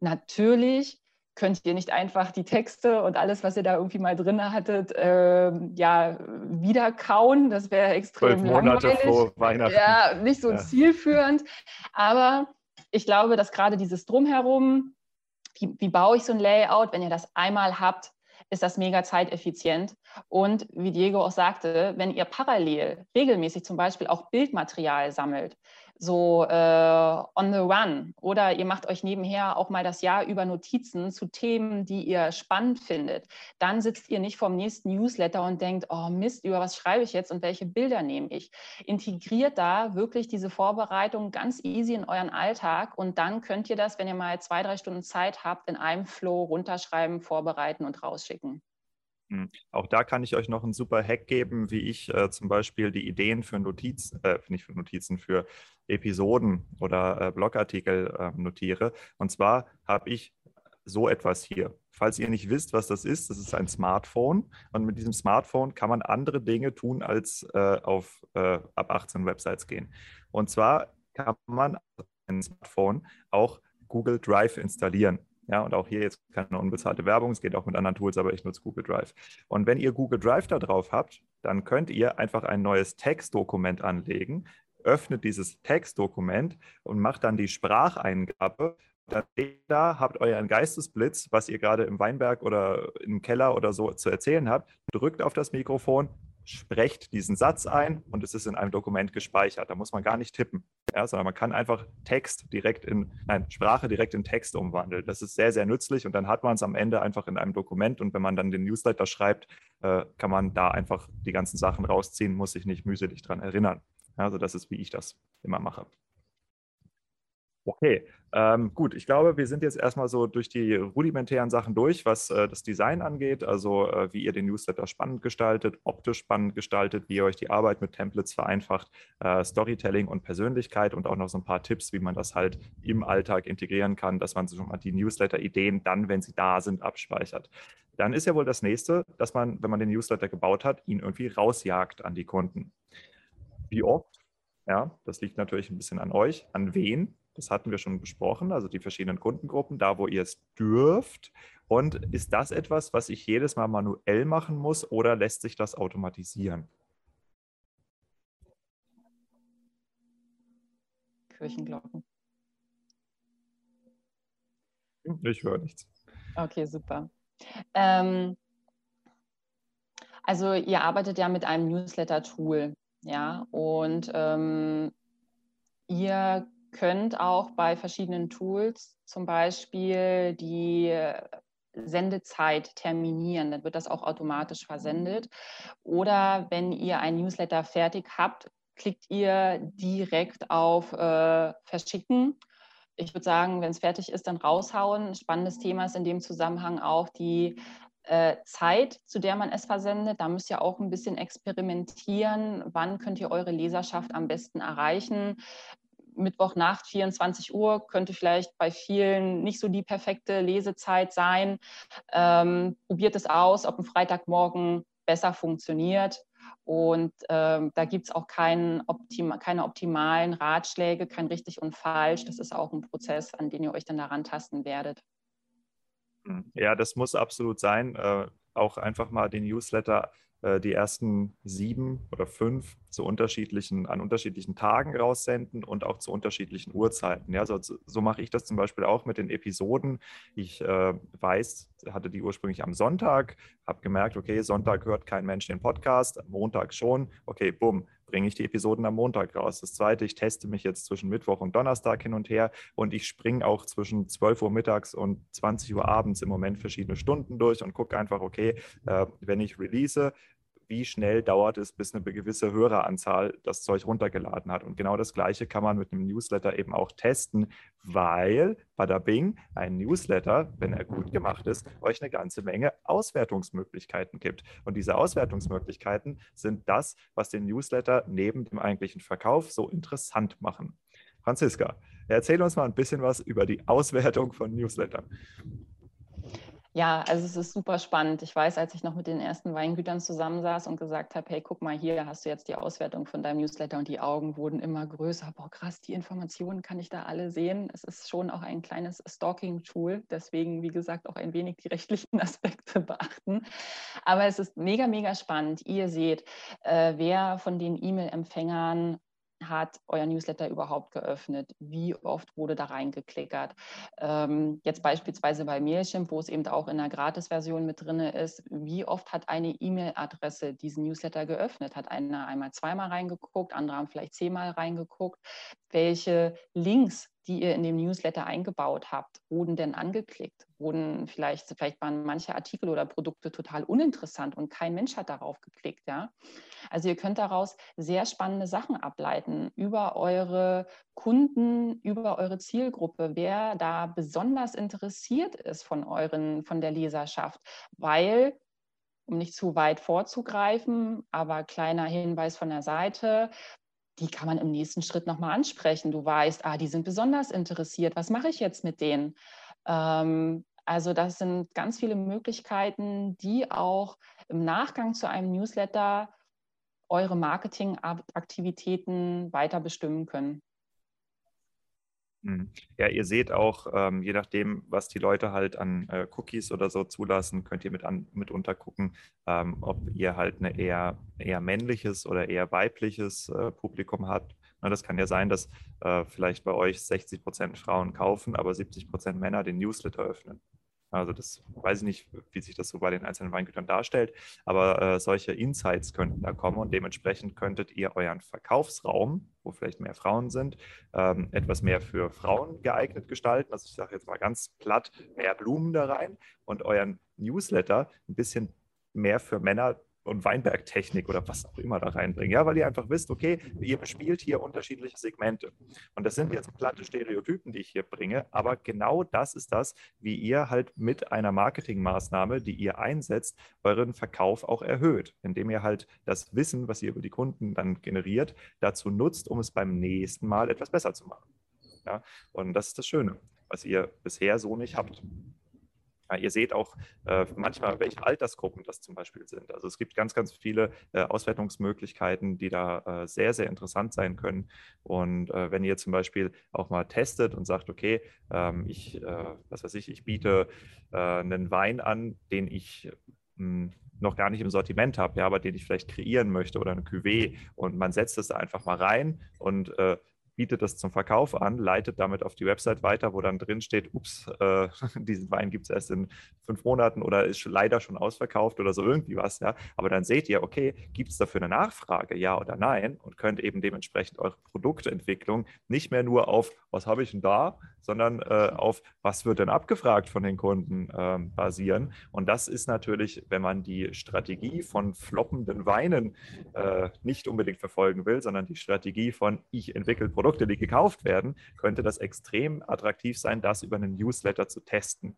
Natürlich könnt ihr nicht einfach die Texte und alles, was ihr da irgendwie mal drin hattet, äh, ja, wieder kauen. Das wäre extrem Monate langweilig. Vor Weihnachten. Ja, nicht so ja. zielführend. Aber ich glaube, dass gerade dieses Drumherum, wie, wie baue ich so ein Layout, wenn ihr das einmal habt, ist das mega zeiteffizient. Und wie Diego auch sagte, wenn ihr parallel regelmäßig zum Beispiel auch Bildmaterial sammelt, so äh, on the run oder ihr macht euch nebenher auch mal das Jahr über Notizen zu Themen, die ihr spannend findet, dann sitzt ihr nicht vorm nächsten Newsletter und denkt, oh Mist, über was schreibe ich jetzt und welche Bilder nehme ich. Integriert da wirklich diese Vorbereitung ganz easy in euren Alltag und dann könnt ihr das, wenn ihr mal zwei, drei Stunden Zeit habt, in einem Flow runterschreiben, vorbereiten und rausschicken. Hm. Auch da kann ich euch noch einen super Hack geben, wie ich äh, zum Beispiel die Ideen für Notizen, äh, nicht für Notizen, für Episoden oder äh, Blogartikel ähm, notiere. Und zwar habe ich so etwas hier. Falls ihr nicht wisst, was das ist, das ist ein Smartphone. Und mit diesem Smartphone kann man andere Dinge tun, als äh, auf äh, ab 18 Websites gehen. Und zwar kann man ein Smartphone auch Google Drive installieren. Ja, und auch hier jetzt keine unbezahlte Werbung, es geht auch mit anderen Tools, aber ich nutze Google Drive. Und wenn ihr Google Drive da drauf habt, dann könnt ihr einfach ein neues Textdokument anlegen, öffnet dieses Textdokument und macht dann die Spracheingabe. Dann da habt euren Geistesblitz, was ihr gerade im Weinberg oder im Keller oder so zu erzählen habt, drückt auf das Mikrofon, sprecht diesen Satz ein und es ist in einem Dokument gespeichert. Da muss man gar nicht tippen, ja, sondern man kann einfach Text direkt in, nein, Sprache direkt in Text umwandeln. Das ist sehr, sehr nützlich und dann hat man es am Ende einfach in einem Dokument und wenn man dann den Newsletter schreibt, äh, kann man da einfach die ganzen Sachen rausziehen, muss sich nicht mühselig dran erinnern. Also das ist, wie ich das immer mache. Okay, ähm, gut. Ich glaube, wir sind jetzt erstmal so durch die rudimentären Sachen durch, was äh, das Design angeht, also äh, wie ihr den Newsletter spannend gestaltet, optisch spannend gestaltet, wie ihr euch die Arbeit mit Templates vereinfacht, äh, Storytelling und Persönlichkeit und auch noch so ein paar Tipps, wie man das halt im Alltag integrieren kann, dass man schon mal die Newsletter-Ideen dann, wenn sie da sind, abspeichert. Dann ist ja wohl das nächste, dass man, wenn man den Newsletter gebaut hat, ihn irgendwie rausjagt an die Kunden. Wie oft? Ja, das liegt natürlich ein bisschen an euch. An wen? Das hatten wir schon besprochen, also die verschiedenen Kundengruppen, da wo ihr es dürft. Und ist das etwas, was ich jedes Mal manuell machen muss oder lässt sich das automatisieren? Kirchenglocken. Ich höre nichts. Okay, super. Ähm, also ihr arbeitet ja mit einem Newsletter-Tool, ja, und ähm, Ihr könnt auch bei verschiedenen Tools zum Beispiel die Sendezeit terminieren. Dann wird das auch automatisch versendet. Oder wenn ihr ein Newsletter fertig habt, klickt ihr direkt auf äh, Verschicken. Ich würde sagen, wenn es fertig ist, dann raushauen. Spannendes Thema ist in dem Zusammenhang auch die äh, Zeit, zu der man es versendet. Da müsst ihr auch ein bisschen experimentieren. Wann könnt ihr eure Leserschaft am besten erreichen? Mittwochnacht 24 Uhr könnte vielleicht bei vielen nicht so die perfekte Lesezeit sein. Ähm, probiert es aus, ob ein Freitagmorgen besser funktioniert. Und ähm, da gibt es auch Optima, keine optimalen Ratschläge, kein richtig und falsch. Das ist auch ein Prozess, an den ihr euch dann daran tasten werdet. Ja, das muss absolut sein. Äh, auch einfach mal den Newsletter die ersten sieben oder fünf zu unterschiedlichen, an unterschiedlichen Tagen raussenden und auch zu unterschiedlichen Uhrzeiten. Ja, so, so mache ich das zum Beispiel auch mit den Episoden. Ich äh, weiß, hatte die ursprünglich am Sonntag, habe gemerkt, okay, Sonntag hört kein Mensch den Podcast, Montag schon, okay, bumm, bringe ich die Episoden am Montag raus. Das zweite, ich teste mich jetzt zwischen Mittwoch und Donnerstag hin und her und ich springe auch zwischen 12 Uhr mittags und 20 Uhr abends im Moment verschiedene Stunden durch und gucke einfach, okay, äh, wenn ich release, wie schnell dauert es, bis eine gewisse Höreranzahl das Zeug runtergeladen hat. Und genau das Gleiche kann man mit einem Newsletter eben auch testen, weil bada bing, ein Newsletter, wenn er gut gemacht ist, euch eine ganze Menge Auswertungsmöglichkeiten gibt. Und diese Auswertungsmöglichkeiten sind das, was den Newsletter neben dem eigentlichen Verkauf so interessant machen. Franziska, erzähl uns mal ein bisschen was über die Auswertung von Newslettern. Ja, also es ist super spannend. Ich weiß, als ich noch mit den ersten Weingütern zusammensaß und gesagt habe, hey, guck mal, hier hast du jetzt die Auswertung von deinem Newsletter und die Augen wurden immer größer. Boah, krass, die Informationen kann ich da alle sehen. Es ist schon auch ein kleines Stalking-Tool, deswegen, wie gesagt, auch ein wenig die rechtlichen Aspekte beachten. Aber es ist mega, mega spannend. Ihr seht, äh, wer von den E-Mail-Empfängern hat euer Newsletter überhaupt geöffnet? Wie oft wurde da reingeklickert? Ähm, jetzt beispielsweise bei Mailchimp, wo es eben auch in der Gratis-Version mit drin ist, wie oft hat eine E-Mail-Adresse diesen Newsletter geöffnet? Hat einer einmal zweimal reingeguckt, andere haben vielleicht zehnmal reingeguckt? Welche Links die ihr in dem Newsletter eingebaut habt, wurden denn angeklickt? Wurden vielleicht, vielleicht waren manche Artikel oder Produkte total uninteressant und kein Mensch hat darauf geklickt, ja? Also ihr könnt daraus sehr spannende Sachen ableiten über eure Kunden, über eure Zielgruppe, wer da besonders interessiert ist von euren, von der Leserschaft, weil um nicht zu weit vorzugreifen, aber kleiner Hinweis von der Seite, die kann man im nächsten Schritt nochmal ansprechen. Du weißt, ah, die sind besonders interessiert, was mache ich jetzt mit denen? Ähm, also das sind ganz viele Möglichkeiten, die auch im Nachgang zu einem Newsletter eure Marketingaktivitäten weiter bestimmen können. Hm. Ja, ihr seht auch, ähm, je nachdem, was die Leute halt an äh, Cookies oder so zulassen, könnt ihr mit an, mitunter gucken, ähm, ob ihr halt ein eher, eher männliches oder eher weibliches äh, Publikum habt. Na, das kann ja sein, dass äh, vielleicht bei euch 60 Prozent Frauen kaufen, aber 70 Prozent Männer den Newsletter öffnen. Also das weiß ich nicht, wie sich das so bei den einzelnen Weingütern darstellt, aber äh, solche Insights könnten da kommen und dementsprechend könntet ihr euren Verkaufsraum, wo vielleicht mehr Frauen sind, ähm, etwas mehr für Frauen geeignet gestalten. Also ich sage jetzt mal ganz platt, mehr Blumen da rein und euren Newsletter ein bisschen mehr für Männer und Weinbergtechnik oder was auch immer da reinbringen. Ja, weil ihr einfach wisst, okay, ihr bespielt hier unterschiedliche Segmente. Und das sind jetzt platte Stereotypen, die ich hier bringe, aber genau das ist das, wie ihr halt mit einer Marketingmaßnahme, die ihr einsetzt, euren Verkauf auch erhöht, indem ihr halt das Wissen, was ihr über die Kunden dann generiert, dazu nutzt, um es beim nächsten Mal etwas besser zu machen. Ja, und das ist das Schöne, was ihr bisher so nicht habt. Ihr seht auch äh, manchmal, welche Altersgruppen das zum Beispiel sind. Also es gibt ganz, ganz viele äh, Auswertungsmöglichkeiten, die da äh, sehr, sehr interessant sein können. Und äh, wenn ihr zum Beispiel auch mal testet und sagt, okay, ähm, ich, äh, was weiß ich, ich biete äh, einen Wein an, den ich hm, noch gar nicht im Sortiment habe, ja, aber den ich vielleicht kreieren möchte oder eine Cuvée und man setzt es da einfach mal rein und bietet das zum Verkauf an, leitet damit auf die Website weiter, wo dann drin steht, ups, äh, diesen Wein gibt es erst in fünf Monaten oder ist leider schon ausverkauft oder so irgendwie was. Ja? Aber dann seht ihr, okay, gibt es dafür eine Nachfrage, ja oder nein? Und könnt eben dementsprechend eure Produktentwicklung nicht mehr nur auf, was habe ich denn da, sondern äh, auf, was wird denn abgefragt von den Kunden äh, basieren. Und das ist natürlich, wenn man die Strategie von floppenden Weinen äh, nicht unbedingt verfolgen will, sondern die Strategie von, ich entwickle Produkte, die gekauft werden, könnte das extrem attraktiv sein, das über einen Newsletter zu testen.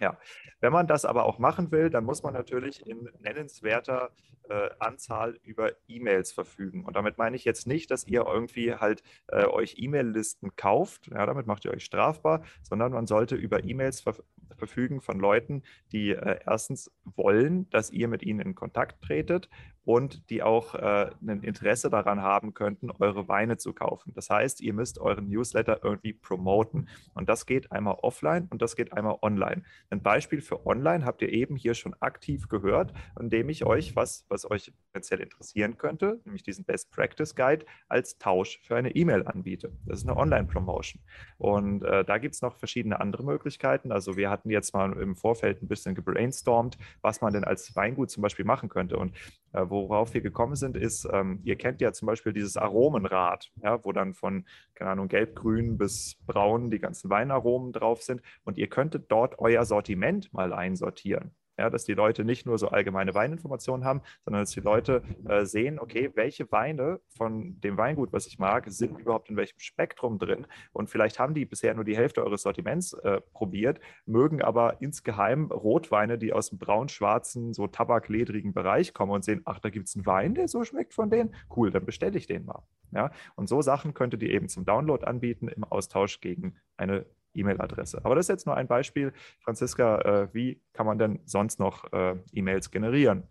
Ja, wenn man das aber auch machen will, dann muss man natürlich in nennenswerter äh, Anzahl über E-Mails verfügen. Und damit meine ich jetzt nicht, dass ihr irgendwie halt äh, euch E-Mail-Listen kauft, ja, damit macht ihr euch strafbar, sondern man sollte über E-Mails ver verfügen von Leuten, die äh, erstens wollen, dass ihr mit ihnen in Kontakt tretet und die auch äh, ein Interesse daran haben könnten, eure Weine zu kaufen. Das heißt, ihr müsst euren Newsletter irgendwie promoten. Und das geht einmal offline und das geht einmal online. Ein Beispiel für online habt ihr eben hier schon aktiv gehört, indem ich euch was, was euch potenziell interessieren könnte, nämlich diesen Best Practice Guide als Tausch für eine E-Mail anbiete. Das ist eine Online-Promotion. Und äh, da gibt es noch verschiedene andere Möglichkeiten. Also wir hatten jetzt mal im Vorfeld ein bisschen gebrainstormt, was man denn als Weingut zum Beispiel machen könnte. Und äh, worauf wir gekommen sind, ist, ähm, ihr kennt ja zum Beispiel dieses Aromenrad, ja, wo dann von, keine Ahnung, gelb-grün bis braun die ganzen Weinaromen drauf sind. Und ihr könntet dort euer Sortiment mal einsortieren. Ja, dass die Leute nicht nur so allgemeine Weininformationen haben, sondern dass die Leute äh, sehen, okay, welche Weine von dem Weingut, was ich mag, sind überhaupt in welchem Spektrum drin. Und vielleicht haben die bisher nur die Hälfte eures Sortiments äh, probiert, mögen aber insgeheim Rotweine, die aus dem braun-schwarzen, so tabakledrigen Bereich kommen und sehen, ach, da gibt es einen Wein, der so schmeckt von denen. Cool, dann bestelle ich den mal. Ja, und so Sachen könntet ihr eben zum Download anbieten im Austausch gegen eine E-Mail-Adresse. Aber das ist jetzt nur ein Beispiel. Franziska, äh, wie kann man denn sonst noch äh, E-Mails generieren?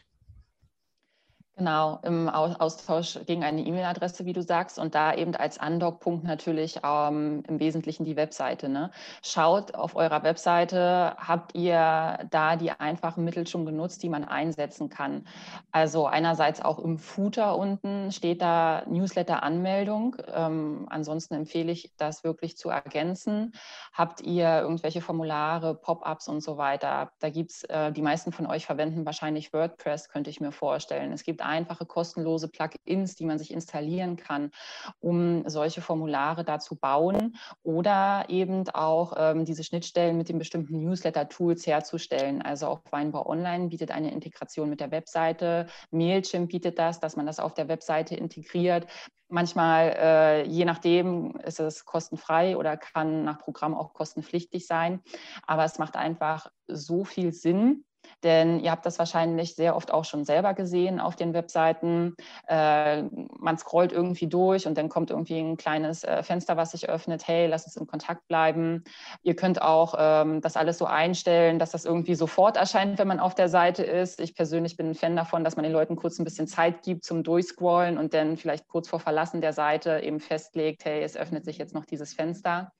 Genau, im Austausch gegen eine E-Mail-Adresse, wie du sagst, und da eben als Andockpunkt natürlich ähm, im Wesentlichen die Webseite. Ne? Schaut auf eurer Webseite, habt ihr da die einfachen Mittel schon genutzt, die man einsetzen kann. Also einerseits auch im Footer unten steht da Newsletter-Anmeldung. Ähm, ansonsten empfehle ich, das wirklich zu ergänzen. Habt ihr irgendwelche Formulare, Pop-ups und so weiter? Da gibt es, äh, die meisten von euch verwenden wahrscheinlich WordPress, könnte ich mir vorstellen. Es gibt einfache kostenlose Plugins, die man sich installieren kann, um solche Formulare da zu bauen oder eben auch ähm, diese Schnittstellen mit den bestimmten Newsletter-Tools herzustellen. Also auch Weinbau Online bietet eine Integration mit der Webseite, Mailchimp bietet das, dass man das auf der Webseite integriert. Manchmal, äh, je nachdem, ist es kostenfrei oder kann nach Programm auch kostenpflichtig sein. Aber es macht einfach so viel Sinn, denn ihr habt das wahrscheinlich sehr oft auch schon selber gesehen auf den Webseiten. Äh, man scrollt irgendwie durch und dann kommt irgendwie ein kleines äh, Fenster, was sich öffnet. Hey, lass uns in Kontakt bleiben. Ihr könnt auch ähm, das alles so einstellen, dass das irgendwie sofort erscheint, wenn man auf der Seite ist. Ich persönlich bin ein Fan davon, dass man den Leuten kurz ein bisschen Zeit gibt zum Durchscrollen und dann vielleicht kurz vor Verlassen der Seite eben festlegt, hey, es öffnet sich jetzt noch dieses Fenster.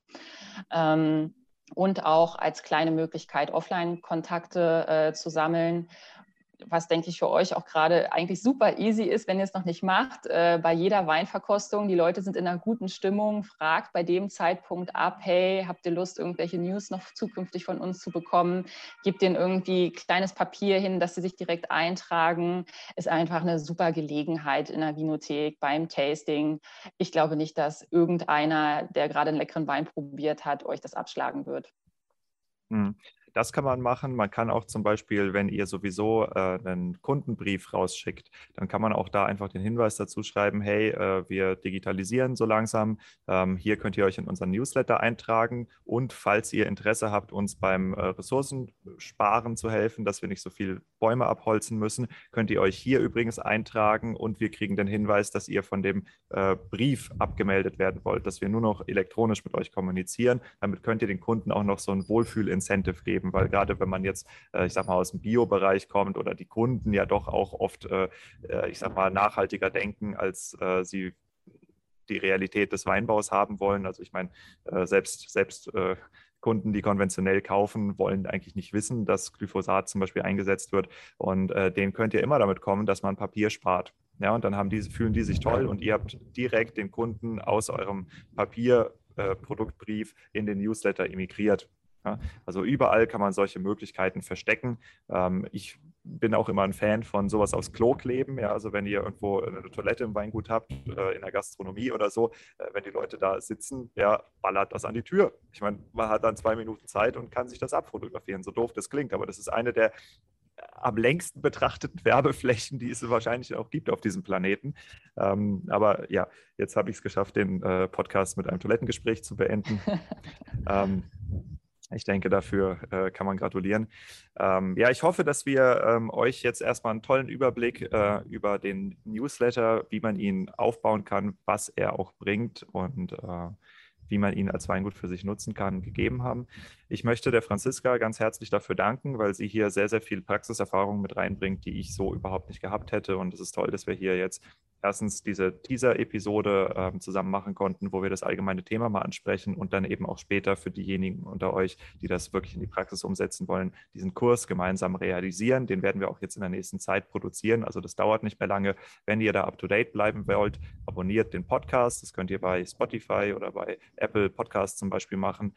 Ähm, und auch als kleine Möglichkeit, Offline-Kontakte äh, zu sammeln was denke ich für euch auch gerade eigentlich super easy ist, wenn ihr es noch nicht macht. Äh, bei jeder Weinverkostung, die Leute sind in einer guten Stimmung, fragt bei dem Zeitpunkt ab, hey, habt ihr Lust, irgendwelche News noch zukünftig von uns zu bekommen? Gebt denen irgendwie kleines Papier hin, dass sie sich direkt eintragen. Ist einfach eine super Gelegenheit in der Vinothek beim Tasting. Ich glaube nicht, dass irgendeiner, der gerade einen leckeren Wein probiert hat, euch das abschlagen wird. Hm. Das kann man machen. Man kann auch zum Beispiel, wenn ihr sowieso äh, einen Kundenbrief rausschickt, dann kann man auch da einfach den Hinweis dazu schreiben, hey, äh, wir digitalisieren so langsam. Ähm, hier könnt ihr euch in unseren Newsletter eintragen. Und falls ihr Interesse habt, uns beim äh, Ressourcensparen zu helfen, dass wir nicht so viel Bäume abholzen müssen, könnt ihr euch hier übrigens eintragen und wir kriegen den Hinweis, dass ihr von dem äh, Brief abgemeldet werden wollt, dass wir nur noch elektronisch mit euch kommunizieren. Damit könnt ihr den Kunden auch noch so ein Wohlfühl-Incentive geben geben, weil gerade wenn man jetzt, äh, ich sag mal, aus dem Bio-Bereich kommt oder die Kunden ja doch auch oft, äh, äh, ich sag mal, nachhaltiger denken, als sie die Realität des Weinbaus haben wollen. Also ich meine, selbst, selbst Kunden, die konventionell kaufen, wollen eigentlich nicht wissen, dass Glyphosat zum Beispiel eingesetzt wird. Und äh, denen könnt ihr immer damit kommen, dass man Papier spart. Ja, und dann haben diese, fühlen die sich toll und ihr habt direkt den Kunden aus eurem Papierproduktbrief äh, in den Newsletter emigriert. Ja, also überall kann man solche Möglichkeiten verstecken. Ähm, ich bin auch immer ein Fan von sowas aus Klo kleben. Ja, also wenn ihr irgendwo eine Toilette im Weingut habt, äh, in der Gastronomie oder so, äh, wenn die Leute da sitzen, ja, ballert das an die Tür. Ich meine, man hat dann zwei Minuten Zeit und kann sich das abfotografieren, so doof das klingt. Aber das ist eine der am längsten betrachteten Werbeflächen, die es wahrscheinlich auch gibt auf diesem Planeten. Ähm, aber ja, jetzt habe ich es geschafft, den äh, Podcast mit einem Toilettengespräch zu beenden. ähm, ich denke, dafür äh, kann man gratulieren. Ähm, ja, ich hoffe, dass wir ähm, euch jetzt erstmal einen tollen Überblick äh, über den Newsletter, wie man ihn aufbauen kann, was er auch bringt und äh, wie man ihn als Weingut für sich nutzen kann, gegeben haben. Ich möchte der Franziska ganz herzlich dafür danken, weil sie hier sehr, sehr viel Praxiserfahrung mit reinbringt, die ich so überhaupt nicht gehabt hätte. Und es ist toll, dass wir hier jetzt erstens diese Teaser-Episode äh, zusammen machen konnten, wo wir das allgemeine Thema mal ansprechen und dann eben auch später für diejenigen unter euch, die das wirklich in die Praxis umsetzen wollen, diesen Kurs gemeinsam realisieren. Den werden wir auch jetzt in der nächsten Zeit produzieren. Also das dauert nicht mehr lange. Wenn ihr da up-to-date bleiben wollt, abonniert den Podcast. Das könnt ihr bei Spotify oder bei Apple Podcasts zum Beispiel machen.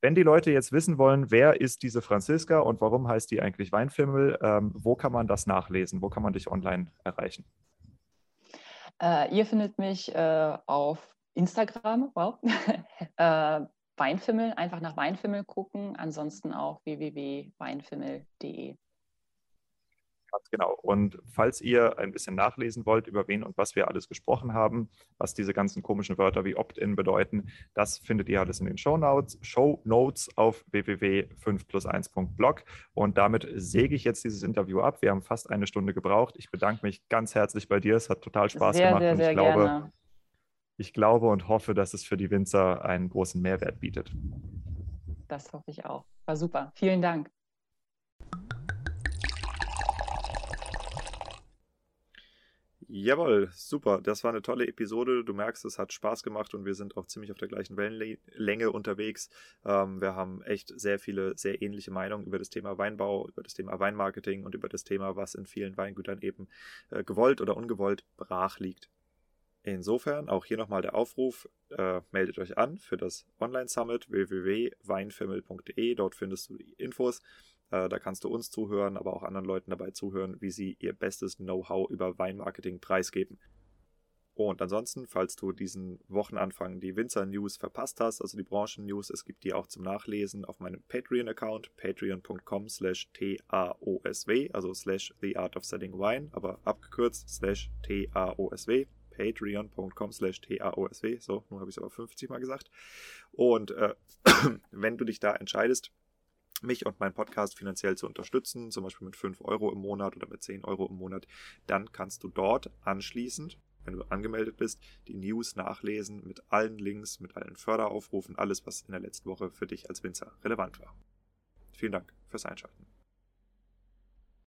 Wenn die Leute jetzt wissen wollen, wer ist diese Franziska und warum heißt die eigentlich Weinfimmel, ähm, wo kann man das nachlesen? Wo kann man dich online erreichen? Äh, ihr findet mich äh, auf Instagram, wow, äh, Weinfimmel, einfach nach Weinfimmel gucken, ansonsten auch www.weinfimmel.de. Ganz genau. Und falls ihr ein bisschen nachlesen wollt, über wen und was wir alles gesprochen haben, was diese ganzen komischen Wörter wie Opt-in bedeuten, das findet ihr alles in den Show Notes, Show Notes auf www.5plus1.blog. Und damit säge ich jetzt dieses Interview ab. Wir haben fast eine Stunde gebraucht. Ich bedanke mich ganz herzlich bei dir. Es hat total Spaß sehr, gemacht. Sehr, sehr und ich glaube, gerne. ich glaube und hoffe, dass es für die Winzer einen großen Mehrwert bietet. Das hoffe ich auch. War super. Vielen Dank. Jawohl, super. Das war eine tolle Episode. Du merkst, es hat Spaß gemacht und wir sind auch ziemlich auf der gleichen Wellenlänge unterwegs. Ähm, wir haben echt sehr viele, sehr ähnliche Meinungen über das Thema Weinbau, über das Thema Weinmarketing und über das Thema, was in vielen Weingütern eben äh, gewollt oder ungewollt brach liegt. Insofern auch hier nochmal der Aufruf, äh, meldet euch an für das Online-Summit www.weinfimmel.de. Dort findest du die Infos. Äh, da kannst du uns zuhören, aber auch anderen Leuten dabei zuhören, wie sie ihr bestes Know-how über Weinmarketing preisgeben. Und ansonsten, falls du diesen Wochenanfang die Winzer-News verpasst hast, also die Branchen-News, es gibt die auch zum Nachlesen auf meinem Patreon-Account, patreon.com slash TAOSW, also slash The Art of Selling Wine, aber abgekürzt slash TAOSW, patreon.com slash TAOSW, so, nun habe ich es aber 50 Mal gesagt. Und äh, wenn du dich da entscheidest, mich und meinen Podcast finanziell zu unterstützen, zum Beispiel mit 5 Euro im Monat oder mit 10 Euro im Monat, dann kannst du dort anschließend, wenn du angemeldet bist, die News nachlesen mit allen Links, mit allen Förderaufrufen, alles, was in der letzten Woche für dich als Winzer relevant war. Vielen Dank fürs Einschalten.